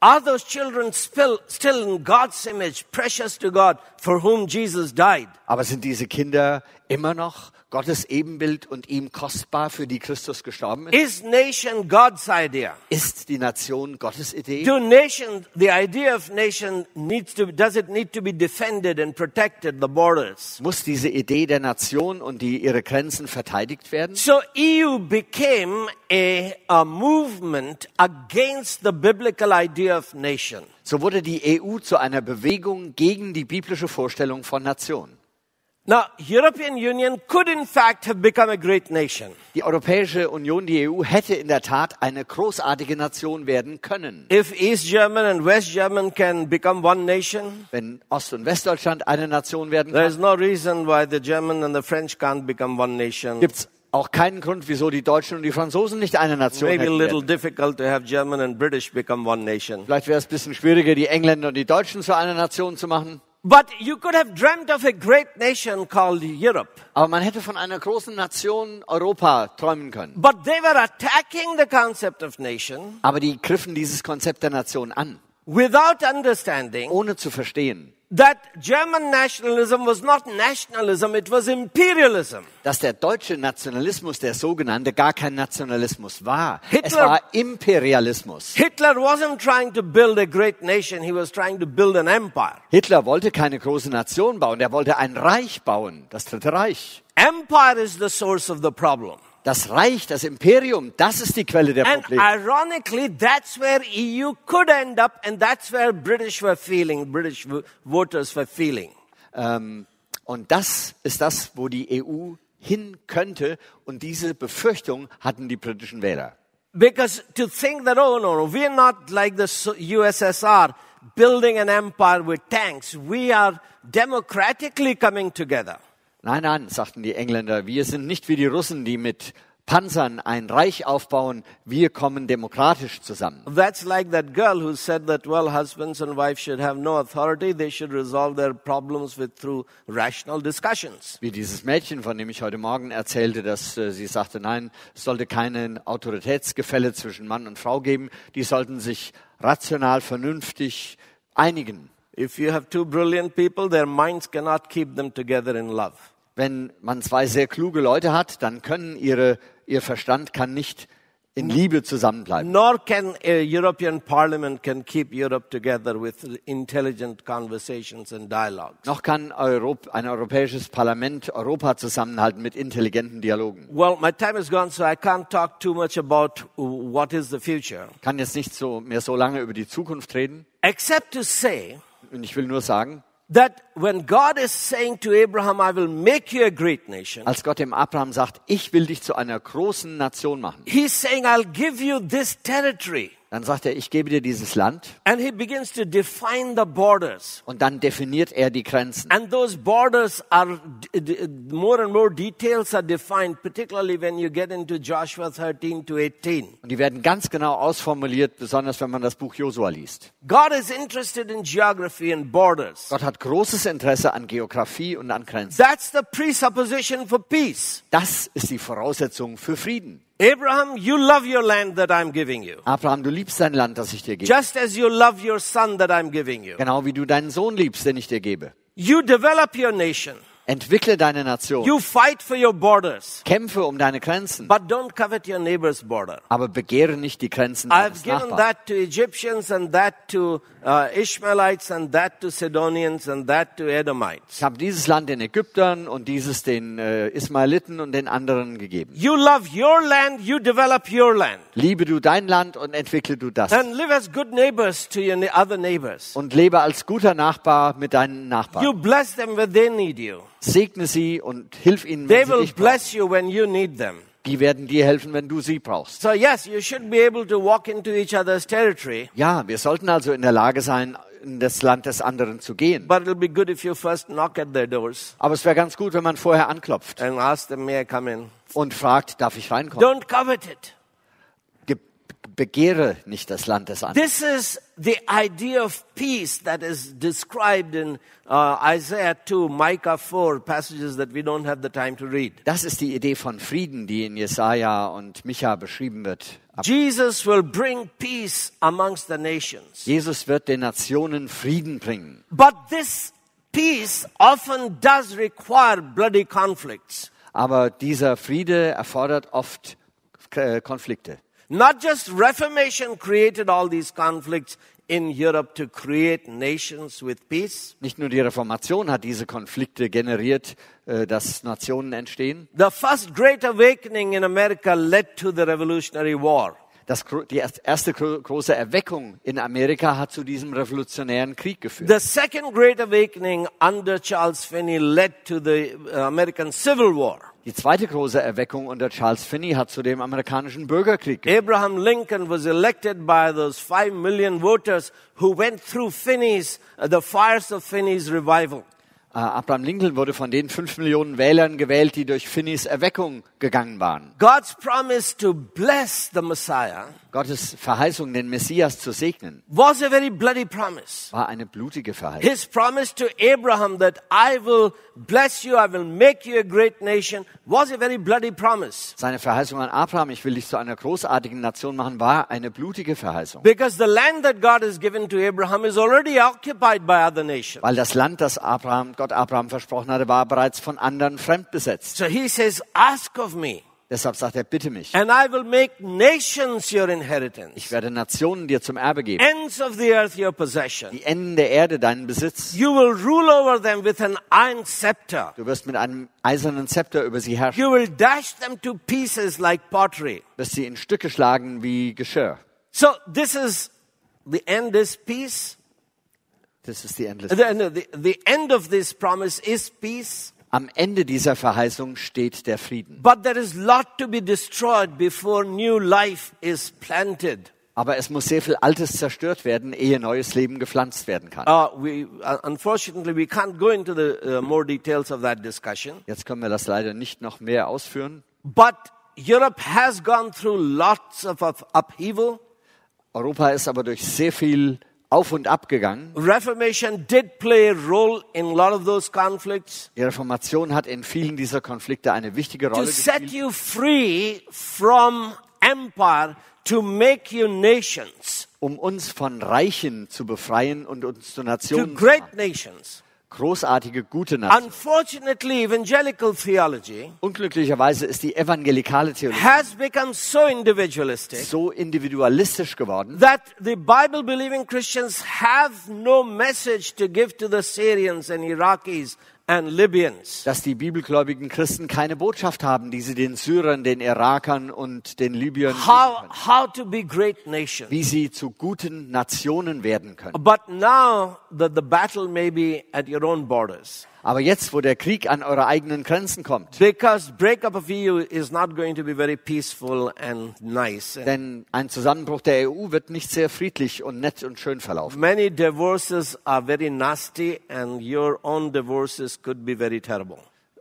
are those children still, still in God's image, precious to God, for whom Jesus died? Aber sind diese Kinder immer noch Gottes Ebenbild und ihm kostbar, für die Christus gestorben ist? Is nation God's idea? Ist die Nation Gottes Idee? Do nation, the idea of nation needs to, does it need to be defended and protected, the borders? Muss diese Idee der Nation und die ihre Grenzen verteidigt werden? So EU became a, a movement against the biblical idea of nation. So wurde die EU zu einer Bewegung gegen die biblische Vorstellung von Nation. Now, European Union could in fact have become a great nation. Die Europäische Union, die EU, hätte in der Tat eine großartige Nation werden können. If East German and West German can become one nation, Wenn Ost- und Westdeutschland eine Nation werden there kann, is no reason why the German and the French can't become one nation. gibt es auch keinen Grund, wieso die Deutschen und die Franzosen nicht eine Nation Maybe a hätten little werden. difficult to have German and British become one nation. Vielleicht wäre es ein bisschen schwieriger, die Engländer und die Deutschen zu einer Nation zu machen. But you could have dreamt of a great nation called Europe. Aber man hätte von einer großen Nation Europa träumen können. But they were attacking the concept of nation Aber die griffen dieses Konzept der Nation an, without understanding ohne zu verstehen, that German nationalism was not nationalism, it was imperialism. dass der deutsche Nationalismus, der sogenannte, gar kein Nationalismus war. Es Hitler- war Imperialismus. Hitler wasn't trying to build a great nation, he was trying to build an empire. Hitler wollte keine große Nation bauen, er wollte ein Reich bauen, das Dritte Reich. Empire is the source of the problem. Das Reich, das Imperium, das ist die Quelle der And Probleme. ironically, that's where EU could end up, and that's where British were feeling, British vo- voters were feeling. Ähm, und das ist das, wo die EU hin könnte. Und diese Befürchtung hatten die britischen Wähler. Because to think that, oh no, no, we're not like the USSR building an empire with tanks. We are democratically coming together. Nein, nein, sagten die Engländer, wir sind nicht wie die Russen, die mit Panzern ein Reich aufbauen. Wir kommen demokratisch zusammen. That's like that girl who said that, well, husbands and wives should have no authority. They should resolve their problems with through rational discussions. Wie dieses Mädchen, von dem ich heute Morgen erzählte, dass äh, sie sagte, nein, es sollte kein Autoritätsgefälle zwischen Mann und Frau geben. Die sollten sich rational, vernünftig einigen. If you have two brilliant people, their minds cannot keep them together in love. Wenn man zwei sehr kluge Leute hat, dann können ihre, ihr Verstand kann nicht in Liebe zusammenbleiben. Nor can a European Parliament can keep Europe together with intelligent conversations and dialogues. Noch kann Europ ein europäisches Parlament Europa zusammenhalten mit intelligenten Dialogen. Well, my time is gone, so I can't talk too much about what is the future, Kann jetzt nicht so mehr so lange über die Zukunft reden. except to say Und ich will nur sagen, that when God is saying to Abraham, I will make you a great nation, als Gott dem Abraham sagt, ich will dich zu einer großen Nation machen, he's saying, I'll give you this territory. dann sagt er, ich gebe dir dieses Land And he begins to define the borders. und dann definiert er die Grenzen. And those borders are, more and more details are defined, particularly when you get into Joshua 13 to 18. Und die werden ganz genau ausformuliert, besonders wenn man das Buch Josua liest. God is interested in geography and borders. Gott hat großes Interesse an Geografie und an Grenzen. That's the presupposition for peace. Das ist die Voraussetzung für Frieden. Abraham, you love your land that I'm giving you. Abraham, du liebst dein Land, das ich dir gebe. Just as you love your son that I'm giving you. Genau wie du deinen Sohn liebst, den ich dir gebe. You develop your nation. Entwickle deine Nation. You fight for your borders, Kämpfe um deine Grenzen. but don't covet your neighbor's border. Aber begehre nicht die Grenzen I've deines given Nachbarn. that to Egyptians and that to uh, Ishmaelites and that to Sidonians and that to Edomites. Ich habe dieses Land den Ägyptern und dieses den äh, Ismaeliten und den anderen gegeben. You love your land, you develop your land. Liebe du dein Land und entwickle du das. And live as good neighbors to your ne- other neighbors. Und lebe als guter Nachbar mit deinen Nachbarn. You bless them when they need you. Segne sie und hilf ihnen, They wenn sie will dich brauchen. bless you when you need them. Die werden dir helfen, wenn du sie brauchst. So yes, you should be able to walk into each other's territory, Ja, wir sollten also in der Lage sein, in das Land des anderen zu gehen. but it'll be good if you first knock at their doors Aber es wäre ganz gut, wenn man vorher anklopft and ask them, may I come in? und fragt, darf ich reinkommen? Don't covet it. Ge begehre nicht das Land des anderen. This is the idea of peace that is described in uh, Isaiah 2, Micah 4, passages that we don't have the time to read. Das ist die Idee von Frieden, die in Jesaja und Micha beschrieben wird. Jesus will bring peace amongst the nations. Jesus wird den Nationen Frieden bringen. But this peace often does require bloody conflicts. Aber dieser Friede erfordert oft äh, Konflikte. Not just Reformation created all these conflicts in Europe to create nations with peace. Nicht nur die Reformation hat diese Konflikte generiert, äh, dass Nationen entstehen. The first great awakening in America led to the Revolutionary War. Das, die erst- erste gro- große Erweckung in Amerika hat zu diesem revolutionären Krieg geführt. The second great awakening under Charles Finney led to the uh, American Civil War. Die zweite große Erweckung unter Charles Finney hat zu dem amerikanischen Bürgerkrieg geführt. Abraham Lincoln was elected by those five million voters who went through Finney's, uh, the fires of Finney's revival. Äh, Abraham Lincoln wurde von den fünf Millionen Wählern gewählt, die durch Finneys Erweckung gegangen waren. God's promise to bless the Messiah Gottes Verheißung, den Messias zu segnen, was a very bloody promise. war eine blutige Verheißung. His promise to Abraham that I will bless you, I will make you a great nation was a very bloody promise. Seine Verheißung an Abraham, ich will dich zu einer großartigen Nation machen, war eine blutige Verheißung. Because the land that God has given to Abraham is already occupied by other nations. Weil das Land, das Abraham, Gott Abraham versprochen hatte, war bereits von anderen fremd besetzt. So he says, ask of me Deshalb sagt er, bitte mich. and I will make nations your inheritance. Ich werde Nationen dir zum Erbe geben. Ends of the earth your possession. Die Enden der Erde deinen Besitz. You will rule over them with an iron scepter. Du wirst mit einem eisernen Zepter über sie herrschen. You will dash them to pieces like pottery. Wirst sie in Stücke schlagen wie Geschirr. So this is the end is peace. Das ist die Endless. The, the, the end of this promise is peace. Am Ende dieser Verheißung steht der Frieden. But there is lot to be destroyed before new life is planted. Aber es muss sehr viel Altes zerstört werden, ehe neues Leben gepflanzt werden kann. Uh, we, uh, unfortunately, we can't go into the uh, more details of that discussion. Jetzt können wir das leider nicht noch mehr ausführen. But Europe has gone through lots of, of upheaval. Europa ist aber durch sehr viel Auf und Ab gegangen. Reformation did play a role in a lot of those conflicts Die Reformation hat in vielen dieser Konflikte eine wichtige to Rolle set gespielt, you free from empire to make you nations, um uns von Reichen zu befreien und uns zu to Nationen zu great machen. nations. Großartige, gute Nationen. Unfortunately, evangelical theology Unglücklicherweise ist die evangelikale Theologie has become so individualistic so individualistisch geworden, that the Bible believing Christians have no message to give to the Syrians and Iraqis. Dass die bibelgläubigen Christen keine Botschaft haben, die sie den Syrern, den Irakern und den Libyern How, how to be great nations. wie sie zu guten Nationen werden können. But now that the battle may be at your own borders. Aber jetzt, wo der Krieg an eure eigenen Grenzen kommt, Because breakup of EU is not going to be very peaceful and nice. denn ein Zusammenbruch der EU wird nicht sehr friedlich und nett und schön verlaufen. Many divorces are very nasty and your own divorces could be very terrible.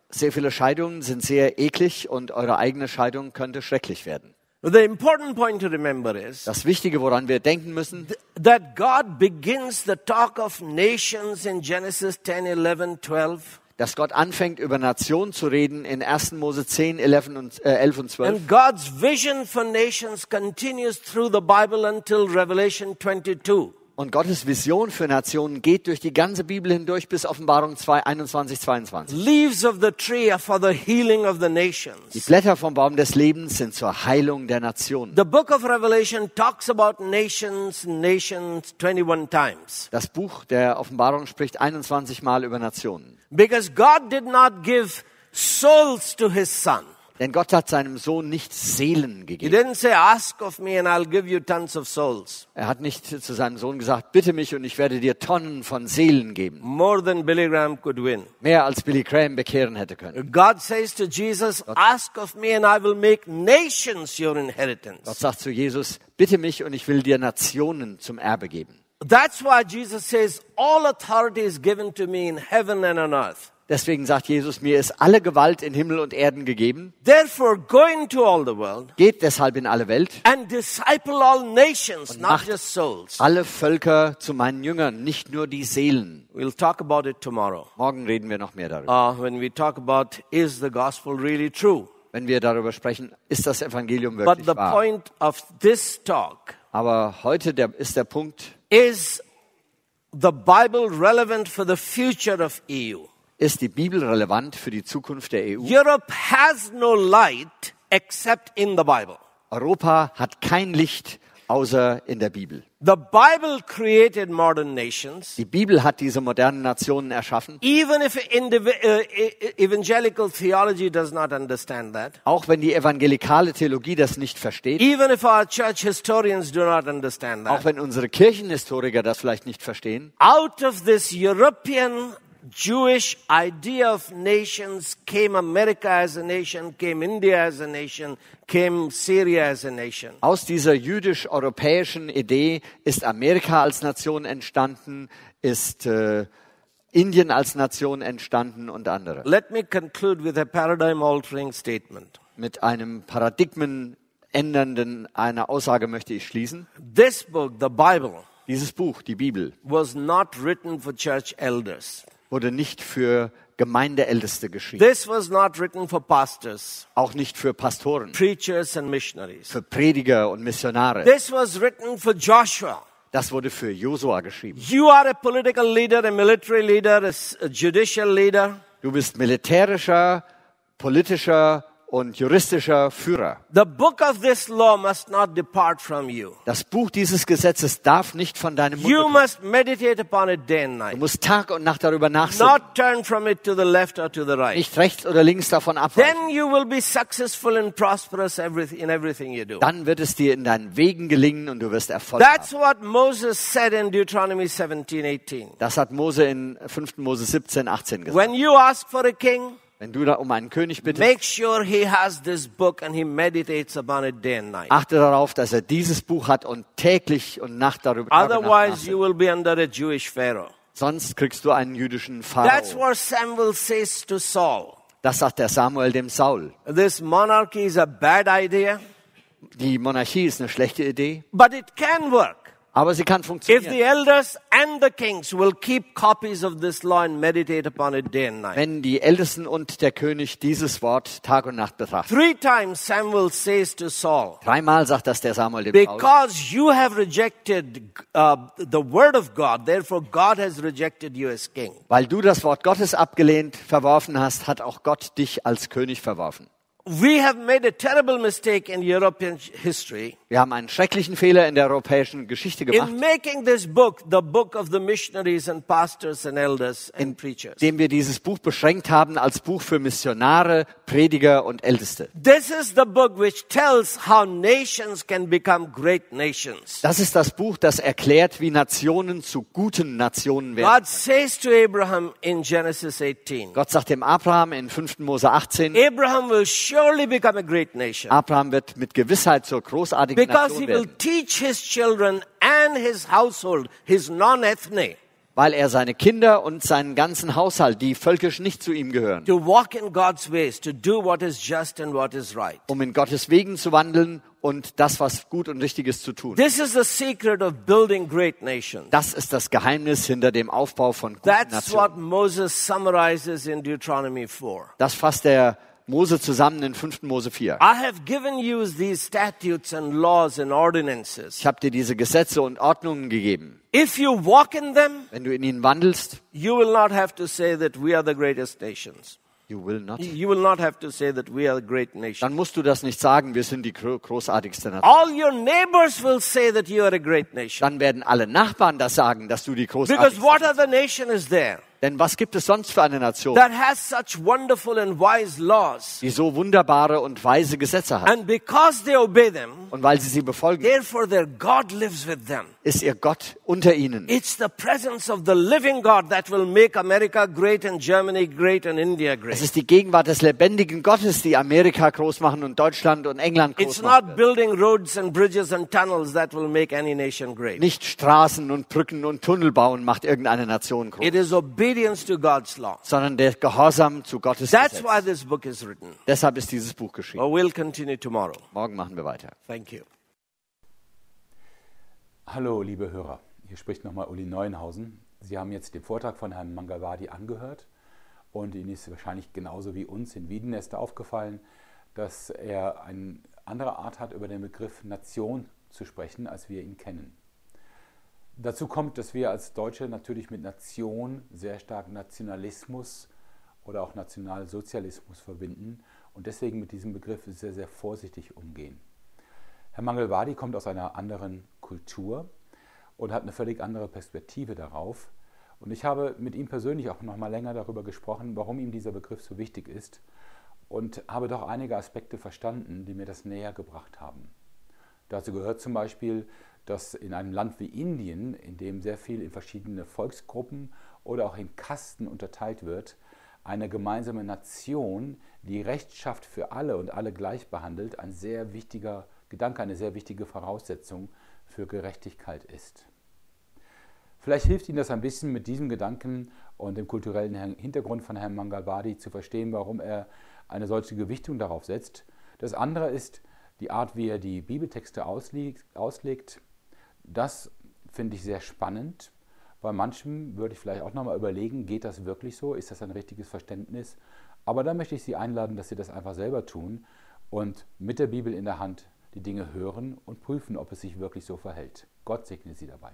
Sehr viele Scheidungen sind sehr eklig und eure eigene Scheidung könnte schrecklich werden. The important point to remember is Das Wichtige, woran wir denken müssen, that God begins the talk of nations in Genesis 10, 11, 12. dass Gott anfängt, über Nationen zu reden in 1. Mose 10, 11 und, äh, 11 und 12. And God's vision for nations continues through the Bible until Revelation 22. Und Gottes Vision für Nationen geht durch die ganze Bibel hindurch bis Offenbarung 2, 21, 22. Leaves of the tree are for the healing of the Die nations. Blätter vom Baum des Lebens sind zur Heilung der Nationen. The book of Revelation talks about nations, nations 21 times. Das Buch der Offenbarung spricht 21 Mal über Nationen. Because God did not give souls to his son. Denn Gott hat seinem Sohn nicht Seelen gegeben. say. Er hat nicht zu seinem Sohn gesagt, bitte mich und ich werde dir Tonnen von Seelen geben. More than Billy Graham could win. Mehr als Billy Graham bekehren hätte können. God says to Jesus, ask of me and I will make nations your Gott inheritance. sagt zu Jesus, bitte mich und ich will dir Nationen zum Erbe geben. That's why Jesus says, all authority is given to me in heaven and on earth. Deswegen sagt Jesus, mir ist alle Gewalt in Himmel und Erden gegeben. Therefore, go into all the world Geht deshalb in alle Welt, and disciple all nations, not macht- just souls. alle Völker zu meinen Jüngern, nicht nur die Seelen. We'll talk about it tomorrow. Morgen reden wir noch mehr darüber. Uh, when we talk about is the gospel really true? Wenn wir darüber sprechen, ist das Evangelium But wirklich the wahr. point of this talk Aber heute der, ist der Punkt, is the Bible relevant for the future of EU? Ist die Bibel relevant für die Zukunft der EU? Europe has no light except in the Bible. Europa hat kein Licht außer in der Bibel. The Bible created modern nations. Die Bibel hat diese modernen Nationen erschaffen, Even if uh, e- evangelical theology does not understand that, auch wenn die evangelikale Theologie das nicht versteht, even if our church historians do not understand auch that, wenn unsere Kirchenhistoriker das vielleicht nicht verstehen, out of this European Jewish idea of nations came America as a nation, came India as a nation, came Syria as a nation. aus dieser jüdisch-europäischen Idee ist Amerika als Nation entstanden, ist äh, Indien als Nation entstanden und andere. Let me conclude with a paradigm altering statement. Mit einem paradigmenändernden einer Aussage möchte ich schließen. This book, the Bible, Dieses Buch, die Bibel, was not written for church elders. Wurde nicht für Gemeindeälteste geschrieben, This was not written for pastors, auch nicht für Pastoren, preachers, and missionaries. für Prediger und Missionare. This was written for Joshua. Das wurde für Josua geschrieben. You are a political leader, a military leader, a judicial leader. Du bist militärischer, politischer und juristischer Führer. The book of this law must not depart from you. Das Buch dieses Gesetzes darf nicht von deinem Mund You must meditate upon it day and Du night. musst Tag und Nacht darüber nachsinnen. Not turn from it to the left or to the right. Nicht rechts oder links davon abweichen. Then you will be successful and prosperous in everything you do. Dann wird es dir in deinen Wegen gelingen und du wirst Erfolg That's haben. what Moses said in Deuteronomy 17, 18. Das hat Mose in 5. Mose 17, 18 gesagt. When you ask for a king, Wenn du da um einen König bittest, make sure he has this book and he meditates upon it day and night. achte darauf, dass er dieses Buch hat und täglich und Nacht darüber Otherwise, you will be under a Jewish Pharaoh. Sonst kriegst du einen jüdischen That's Pharao. what Samuel says to Saul. Das sagt der Samuel dem Saul. This monarchy is a bad idea, Die Monarchie ist eine schlechte Idee, but it can work. Aber sie kann If funktionieren. the elders and the kings will keep copies of this law and meditate upon it day and night. Wenn die Ältesten und der König dieses Wort Tag und Nacht betrachten. Three times Samuel says to Saul, Dreimal sagt das der Samuel dem Saul. Because you have rejected uh, the word of God, therefore God has rejected you as king. Weil du das Wort Gottes abgelehnt, verworfen hast, hat auch Gott dich als König verworfen. We have made a terrible mistake in European history Wir haben einen schrecklichen Fehler in der europäischen Geschichte gemacht, in making this book the book of the missionaries and pastors and elders and preachers. indem wir dieses Buch beschränkt haben als Buch für Missionare, Prediger und Älteste. This is the book which tells how nations can become great nations. Das ist das Buch, das erklärt, wie Nationen zu guten Nationen werden. God says to Abraham in Genesis 18, Gott sagt dem Abraham in 5. Mose 18, Abraham will surely become a great nation. Abraham wird mit Gewissheit zur großartigen Because he Nation will werden, teach his children and his household, his non-ethnic, weil er seine Kinder und seinen ganzen Haushalt, die völkisch nicht zu ihm gehören, to walk in God's ways, to do what is just and what is right. um in Gottes Wegen zu wandeln und das, was gut und richtig ist, zu tun. Is. Das ist das Geheimnis hinter dem Aufbau von guten That's what Nationen. Moses summarizes in Deuteronomy 4. Das fasst der Mose zusammen in 5. Mose 4. I have given you these statutes and laws and ordinances. Ich habe dir diese Gesetze und Ordnungen gegeben. If you walk in them, Wenn du in ihnen wandelst, you will not have to say that we are the greatest nations. you will not, You will not have to say that we are a great nation. dann musst du das nicht sagen, wir sind die gro- großartigste Nation. All your neighbors will say that you are a great nation. Dann werden alle Nachbarn das sagen, dass du die Because großartigste what other nation is there Denn was gibt es sonst für eine Nation, that has such wonderful and wise laws? die so wunderbare und weise Gesetze hat? And because they obey them, Und weil sie sie befolgen, therefore their God lives with them. ist ihr Gott unter ihnen. It's the presence of the living God that will make America great and Germany great and India Es great. ist die Gegenwart des lebendigen Gottes, die Amerika groß machen und Deutschland und England It's groß machen. not building roads and bridges and tunnels that will make any nation great. Nicht Straßen und Brücken und Tunnel bauen macht irgendeine Nation groß, It is obedience to God's law. sondern der Gehorsam zu Gottes That's why Gesetz. this book is written. Deshalb ist dieses Buch geschrieben. Well, we'll continue tomorrow. Morgen machen wir weiter. Thank you. Hallo, liebe Hörer. Hier spricht nochmal Uli Neuenhausen. Sie haben jetzt den Vortrag von Herrn Mangalwadi angehört und Ihnen ist wahrscheinlich genauso wie uns in Wiedeneste aufgefallen, dass er eine andere Art hat, über den Begriff Nation zu sprechen, als wir ihn kennen. Dazu kommt, dass wir als Deutsche natürlich mit Nation sehr stark Nationalismus oder auch Nationalsozialismus verbinden und deswegen mit diesem Begriff sehr, sehr vorsichtig umgehen. Herr Mangelwadi kommt aus einer anderen Kultur und hat eine völlig andere Perspektive darauf. Und ich habe mit ihm persönlich auch noch mal länger darüber gesprochen, warum ihm dieser Begriff so wichtig ist und habe doch einige Aspekte verstanden, die mir das näher gebracht haben. Dazu gehört zum Beispiel, dass in einem Land wie Indien, in dem sehr viel in verschiedene Volksgruppen oder auch in Kasten unterteilt wird, eine gemeinsame Nation, die Recht schafft für alle und alle gleich behandelt, ein sehr wichtiger Gedanke, eine sehr wichtige Voraussetzung für Gerechtigkeit ist. Vielleicht hilft Ihnen das ein bisschen mit diesem Gedanken und dem kulturellen Hintergrund von Herrn Mangalwadi zu verstehen, warum er eine solche Gewichtung darauf setzt. Das andere ist die Art, wie er die Bibeltexte auslegt. Das finde ich sehr spannend. Bei manchem würde ich vielleicht auch nochmal überlegen, geht das wirklich so? Ist das ein richtiges Verständnis? Aber da möchte ich Sie einladen, dass Sie das einfach selber tun und mit der Bibel in der Hand die Dinge hören und prüfen, ob es sich wirklich so verhält. Gott segne Sie dabei.